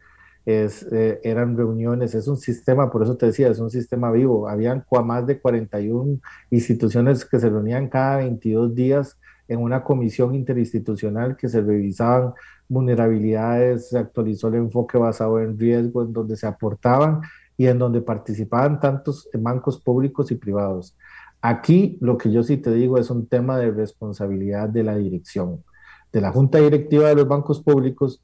es, eh, eran reuniones, es un sistema, por eso te decía, es un sistema vivo. Habían más de 41 instituciones que se reunían cada 22 días en una comisión interinstitucional que se revisaban vulnerabilidades, se actualizó el enfoque basado en riesgo, en donde se aportaban y en donde participaban tantos bancos públicos y privados. Aquí lo que yo sí te digo es un tema de responsabilidad de la dirección, de la junta directiva de los bancos públicos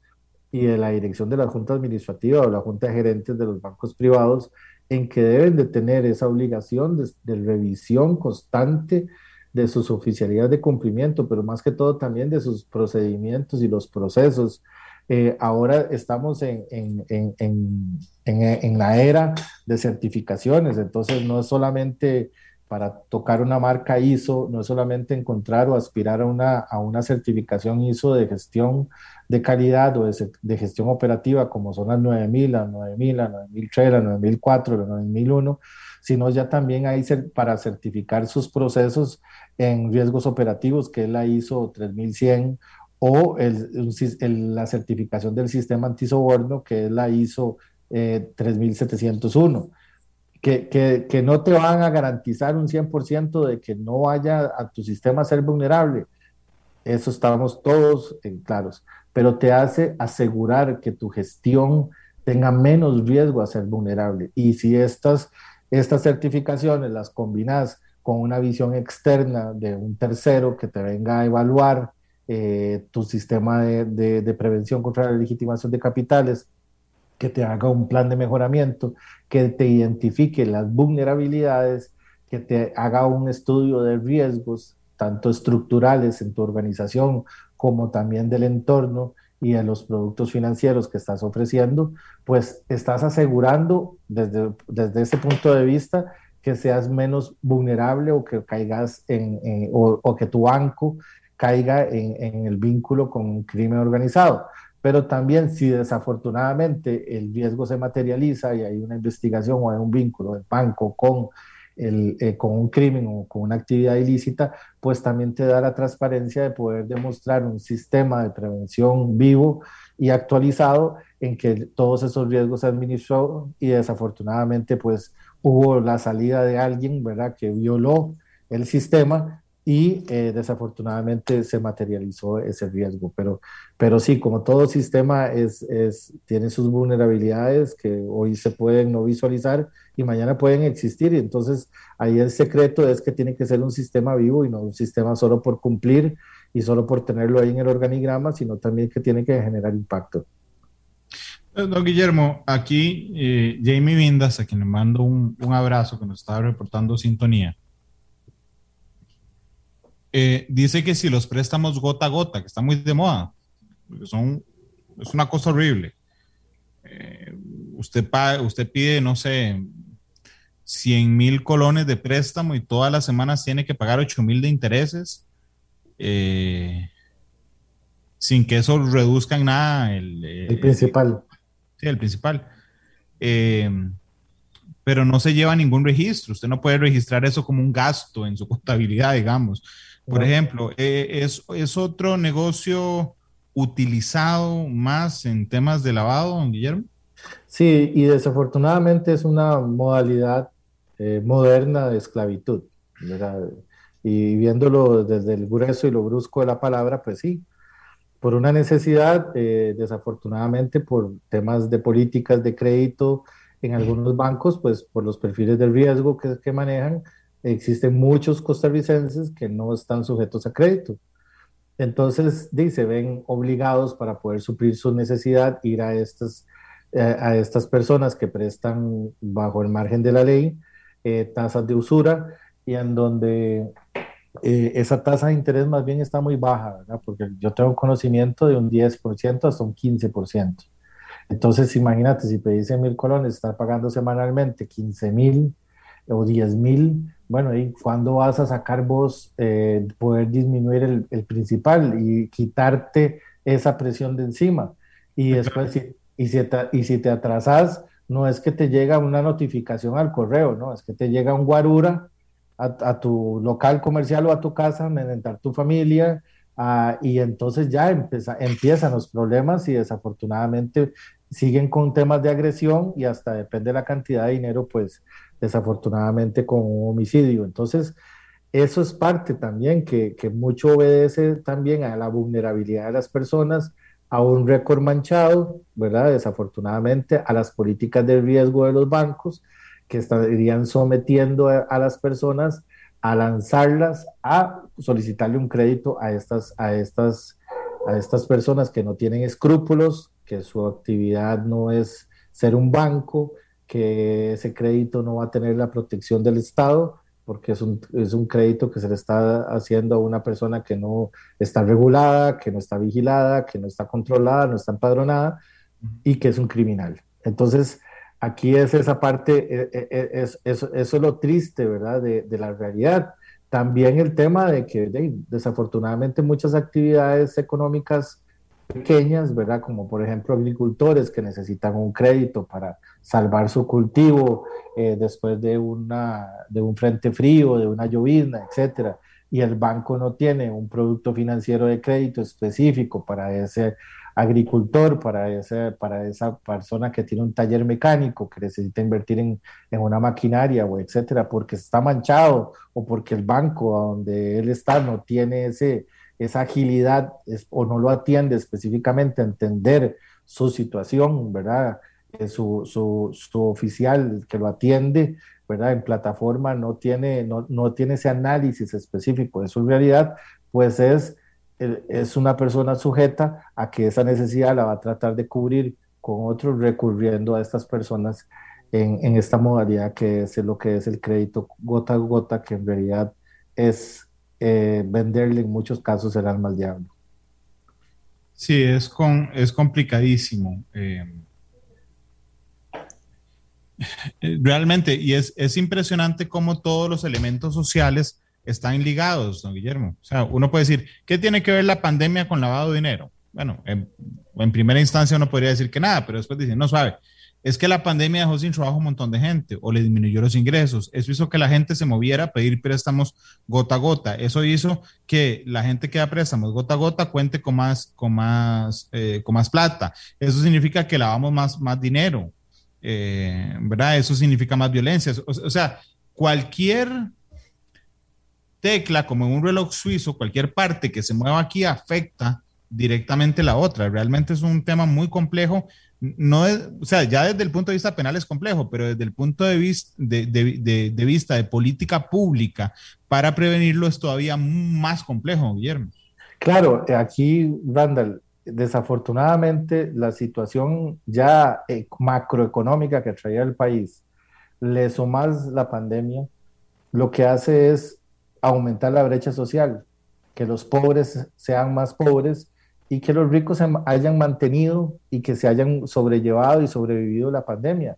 y de la dirección de la junta administrativa o la junta de gerentes de los bancos privados, en que deben de tener esa obligación de, de revisión constante de sus oficialidades de cumplimiento, pero más que todo también de sus procedimientos y los procesos. Eh, ahora estamos en, en, en, en, la era de certificaciones, entonces no es solamente para tocar una marca ISO, no es solamente encontrar o aspirar a una, a una certificación ISO de gestión de calidad o de, de gestión operativa, como son las 9000, las 9000, las 9003, las 9004, las 9001, sino ya también hay para certificar sus procesos en riesgos operativos, que es la ISO 3100, o el, la certificación del sistema antisoborno, que es la ISO 3701. Eh, que, que, que, no te van a garantizar un 100% de que no vaya a tu sistema a ser vulnerable. Eso estamos todos en claros, pero te hace asegurar que tu gestión tenga menos riesgo a ser vulnerable. Y si estas, estas certificaciones las combinas con una visión externa de un tercero que te venga a evaluar eh, tu sistema de, de, prevención contra la legitimación de capitales, que te haga un plan de mejoramiento, que te identifique las vulnerabilidades, que te haga un estudio de riesgos, tanto estructurales en tu organización como también del entorno y de los productos financieros que estás ofreciendo, pues estás asegurando desde, desde ese punto de vista que seas menos vulnerable o que caigas en, o, que tu banco caiga en, en, el vínculo con un crimen organizado. Pero también si desafortunadamente el riesgo se materializa y hay una investigación o hay un vínculo del banco con, eh, con un crimen o con una actividad ilícita, pues también te da la transparencia de poder demostrar un sistema de prevención vivo y actualizado en que todos esos riesgos se administró y desafortunadamente pues hubo la salida de alguien, ¿verdad?, que violó el sistema y eh, desafortunadamente se materializó ese riesgo. Pero, pero sí, como todo sistema es, es, tiene sus vulnerabilidades que hoy se pueden no visualizar y mañana pueden existir. Y entonces ahí el secreto es que tiene que ser un sistema vivo y no un sistema solo por cumplir y solo por tenerlo ahí en el organigrama, sino también que tiene que generar impacto. Don Guillermo, aquí eh, Jamie Vindas, a quien le mando un, abrazo, que nos está reportando sintonía, eh, dice que si los préstamos gota a gota, que está muy de moda, son, es una cosa horrible. usted, usted pide, no sé, 100 mil colones de préstamo y todas las semanas tiene que pagar 8 mil de intereses. sin que eso reduzca en nada el, el principal el principal. Eh, pero no se lleva ningún registro. Usted no puede registrar eso como un gasto en su contabilidad, digamos. Por ejemplo, eh, es, es, otro negocio utilizado más en temas de lavado, don Guillermo? Sí, y desafortunadamente es una modalidad eh, moderna de esclavitud. Y viéndolo desde el grueso y lo brusco de la palabra, pues sí, por una necesidad, eh, desafortunadamente por temas de políticas de crédito en algunos bancos, pues por los perfiles de riesgo que, que manejan, existen muchos costarricenses que no están sujetos a crédito. Entonces, dice, ven obligados para poder suplir su necesidad, ir a estas, eh, a estas personas que prestan bajo el margen de la ley eh, tasas de usura y en donde eh, esa tasa de interés más bien está muy baja, ¿verdad? Porque yo tengo conocimiento de un 10% hasta un 15%. Entonces, imagínate, si pedís mil colones, estar pagando semanalmente 15 mil o 10 mil, bueno, ¿y cuándo vas a sacar vos eh, poder disminuir el, el, principal y quitarte esa presión de encima? Y después, si, y, si te, y si te atrasas, no es que te llega una notificación al correo, no, es que te llega un guarura a, a tu local comercial o a tu casa, a tu familia, uh, y entonces ya empieza, empiezan los problemas y desafortunadamente siguen con temas de agresión y hasta depende de la cantidad de dinero, pues desafortunadamente con un homicidio. Entonces, eso es parte también que, que mucho obedece también a la vulnerabilidad de las personas, a un récord manchado, ¿verdad? Desafortunadamente, a las políticas de riesgo de los bancos que estarían sometiendo a, a las personas a lanzarlas a solicitarle un crédito a estas, a estas, a estas personas que no tienen escrúpulos, que su actividad no es ser un banco, que ese crédito no va a tener la protección del Estado, porque es un, es un crédito que se le está haciendo a una persona que no está regulada, que no está vigilada, que no está controlada, no está empadronada y que es un criminal. Entonces, aquí es esa parte, e, e, e, es, es, eso es lo triste, ¿verdad?, de, la realidad. También el tema de que de, desafortunadamente muchas actividades económicas pequeñas, ¿verdad? Como por ejemplo agricultores que necesitan un crédito para salvar su cultivo eh, después de, una, de un frente frío, de una llovizna, etcétera. Y el banco no tiene un producto financiero de crédito específico para ese agricultor, para, ese, para esa persona que tiene un taller mecánico, que necesita invertir en, en una maquinaria o etcétera, porque está manchado o porque el banco donde él está no tiene ese, esa agilidad o no lo atiende específicamente a entender su situación, ¿verdad? Su, su, su, oficial que lo atiende, ¿verdad? En plataforma no tiene, no, no tiene ese análisis específico de su realidad, pues es, eh, es una persona sujeta a que esa necesidad la va a tratar de cubrir con otros recurriendo a estas personas en, en esta modalidad que es lo que es el crédito gota a gota, que en realidad es eh, venderle en muchos casos el alma al diablo. Sí, es, con, es complicadísimo. Eh, realmente, y es, es impresionante cómo todos los elementos sociales están ligados, don Guillermo. O sea, uno puede decir, ¿qué tiene que ver la pandemia con lavado de dinero? Bueno, en, en primera instancia uno podría decir que nada, pero después dicen, no sabe, es que la pandemia dejó sin trabajo un montón de gente o le disminuyó los ingresos. Eso hizo que la gente se moviera a pedir préstamos gota a gota. Eso hizo que la gente que da préstamos gota a gota cuente con más, con más, eh, con más plata. Eso significa que lavamos más, más dinero, eh, ¿verdad? Eso significa más violencia. O, sea, cualquier tecla, como en un reloj suizo, cualquier parte que se mueva aquí afecta directamente la otra. Realmente es un tema muy complejo no o sea, ya desde el punto de vista penal es complejo, pero desde el punto de vista de, de, de, vista de política pública para prevenirlo es todavía más complejo, Guillermo. Claro, aquí, Randall, desafortunadamente la situación ya eh, macroeconómica que traía el país, le sumas la pandemia, lo que hace es aumentar la brecha social, que los pobres sean más pobres y que los ricos se hayan mantenido y que se hayan sobrellevado y sobrevivido la pandemia.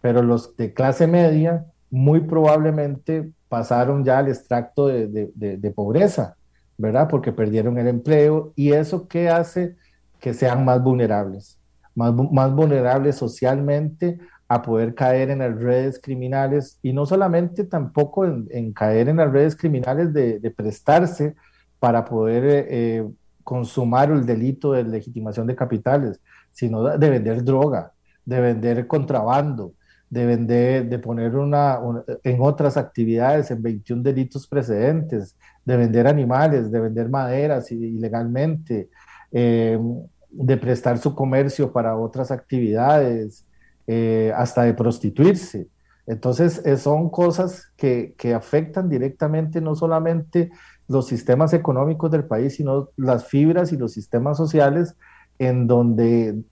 Pero los de clase media muy probablemente pasaron ya al extracto de, de, de, pobreza, ¿verdad? Porque perdieron el empleo y eso qué hace que sean más vulnerables, más, más vulnerables socialmente a poder caer en las redes criminales y no solamente tampoco en, caer en las redes criminales de, prestarse para poder eh, consumar el delito de legitimación de capitales, sino de vender droga, de vender contrabando, de vender, de poner una, en otras actividades, en 21 delitos precedentes, de vender animales, de vender maderas ilegalmente, eh, de prestar su comercio para otras actividades, eh, hasta de prostituirse. Entonces, eh, son cosas que, que afectan directamente no solamente los sistemas económicos del país, sino las fibras y los sistemas sociales en donde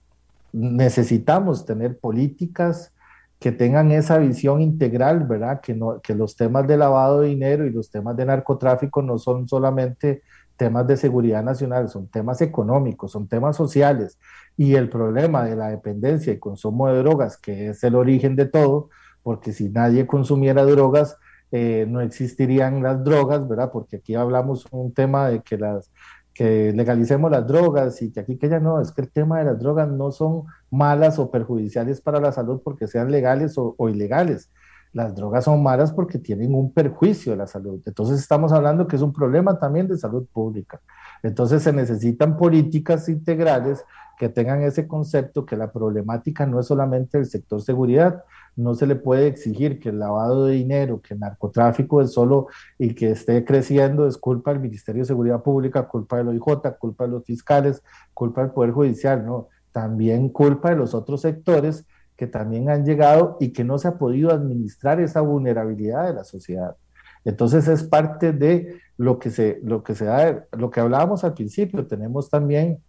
necesitamos tener políticas que tengan esa visión integral, ¿verdad? Que, no, que los temas de lavado de dinero y los temas de narcotráfico no son solamente temas de seguridad nacional, son temas económicos, son temas sociales. Y el problema de la dependencia y consumo de drogas, que es el origen de todo, porque si nadie consumiera drogas, eh, no existirían las drogas, ¿verdad? Porque aquí hablamos un tema de que las que legalicemos las drogas y que aquí que ya no, es que el tema de las drogas no son malas o perjudiciales para la salud porque sean legales o, o ilegales. Las drogas son malas porque tienen un perjuicio de la salud. Entonces estamos hablando que es un problema también de salud pública. Entonces se necesitan políticas integrales que tengan ese concepto que la problemática no es solamente el sector seguridad, no se le puede exigir que el lavado de dinero, que el narcotráfico es solo y que esté creciendo es culpa del Ministerio de Seguridad Pública, culpa del OIJ, culpa de los fiscales, culpa del Poder Judicial, no, también culpa de los otros sectores que también han llegado y que no se ha podido administrar esa vulnerabilidad de la sociedad. Entonces es parte de lo que se, lo que se da, lo que hablábamos al principio, tenemos también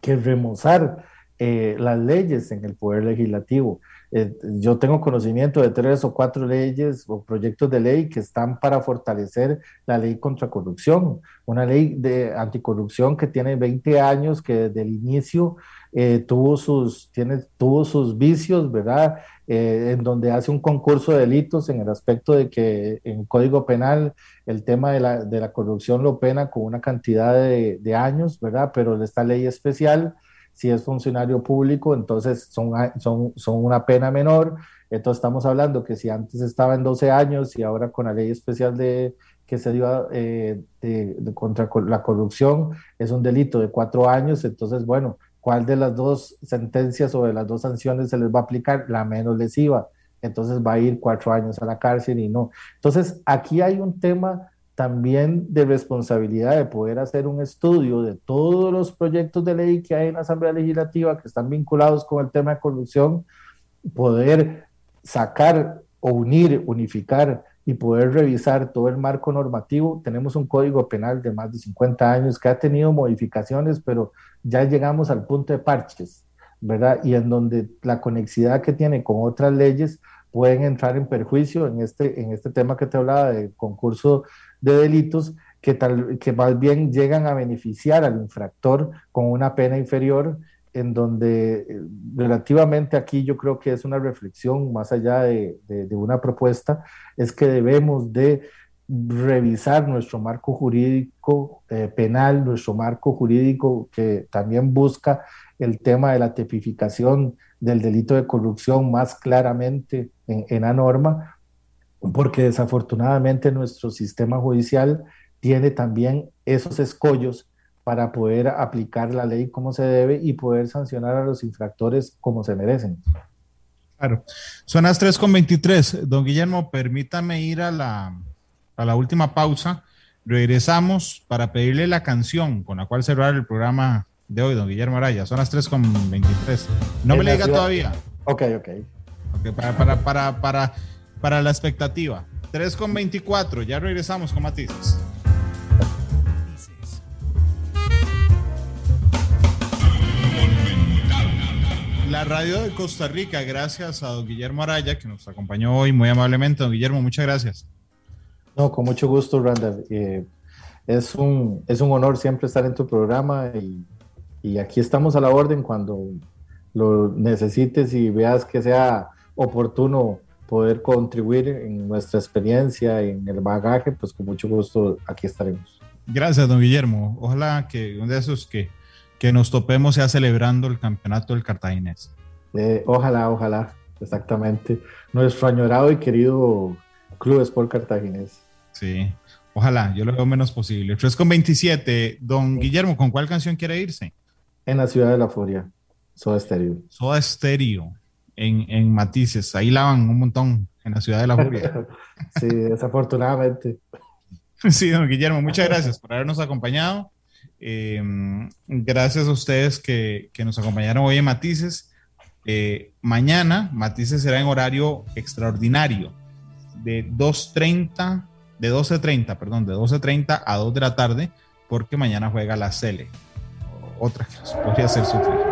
que remozar eh, las leyes en el Poder Legislativo. Eh, yo tengo conocimiento de tres o cuatro leyes o proyectos de ley que están para fortalecer la ley contra corrupción, una ley de anticorrupción que tiene 20 años, que desde el inicio eh, tuvo, sus, tiene, tuvo sus vicios, ¿verdad? en donde hace un concurso de delitos en el aspecto de que en Código Penal el tema de la, de la corrupción lo pena con una cantidad de, de años, ¿verdad? Pero esta ley especial si es funcionario público, entonces son, son, son una pena menor. Entonces estamos hablando que si antes estaba en 12 años y ahora con la ley especial de, que se dio eh, de, contra la corrupción es un delito de cuatro años, entonces bueno, ¿cuál de las dos sentencias o de las dos sanciones se les va a aplicar? La menos lesiva. Entonces va a ir cuatro años a la cárcel y no. Entonces aquí hay un tema también de responsabilidad de poder hacer un estudio de todos los proyectos de ley que hay en la Asamblea Legislativa que están vinculados con el tema de corrupción, poder sacar o unir, unificar y poder revisar todo el marco normativo. Tenemos un código penal de más de 50 años que ha tenido modificaciones, pero ya llegamos al punto de parches, ¿verdad? Y en donde la conexidad que tiene con otras leyes pueden entrar en perjuicio en este, en este tema que te hablaba de concurso de delitos que, tal, que más bien llegan a beneficiar al infractor con una pena inferior, en donde eh, relativamente aquí yo creo que es una reflexión más allá de, de, una propuesta, es que debemos de revisar nuestro marco jurídico eh, penal, nuestro marco jurídico que también busca el tema de la tipificación del delito de corrupción más claramente en, en la norma, porque desafortunadamente nuestro sistema judicial tiene también esos escollos para poder aplicar la ley como se debe y poder sancionar a los infractores como se merecen. Claro. Son las 3.23. Don Guillermo, permítame ir a la, a la última pausa. Regresamos para pedirle la canción con la cual cerrar el programa de hoy, don Guillermo Araya. Son las 3.23. No me le diga todavía. Ok, ok. okay para, para, para, para para la expectativa. 3 con 24, ya regresamos con matices. La radio de Costa Rica, gracias a don Guillermo Araya, que nos acompañó hoy muy amablemente. Don Guillermo, muchas gracias. No, con mucho gusto, Randall. Eh, es, un, es un honor siempre estar en tu programa y, y aquí estamos a la orden cuando lo necesites y veas que sea oportuno poder contribuir en nuestra experiencia, en el bagaje, pues con mucho gusto aquí estaremos. Gracias, don Guillermo. Ojalá que uno de esos que, que nos topemos sea celebrando el campeonato del cartaginés. Eh, ojalá, ojalá, exactamente. Nuestro añorado y querido Club Sport Cartaginés. Sí, ojalá, yo lo veo menos posible. 3 con 27. Don Guillermo, ¿con cuál canción quiere irse? En la ciudad de la furia, Soda Stereo. Soda Stereo en, en matices. Ahí lavan un montón en la ciudad de la furia. sí, desafortunadamente. Sí, don Guillermo, muchas gracias por habernos acompañado. Em, gracias a ustedes que, que, nos acompañaron hoy en Matices. Eh, mañana Matices será en horario extraordinario de 2.30, de 12.30, perdón, de 12.30 a 2 de la tarde, porque mañana juega la Cele. Otra que podría ser sufrir.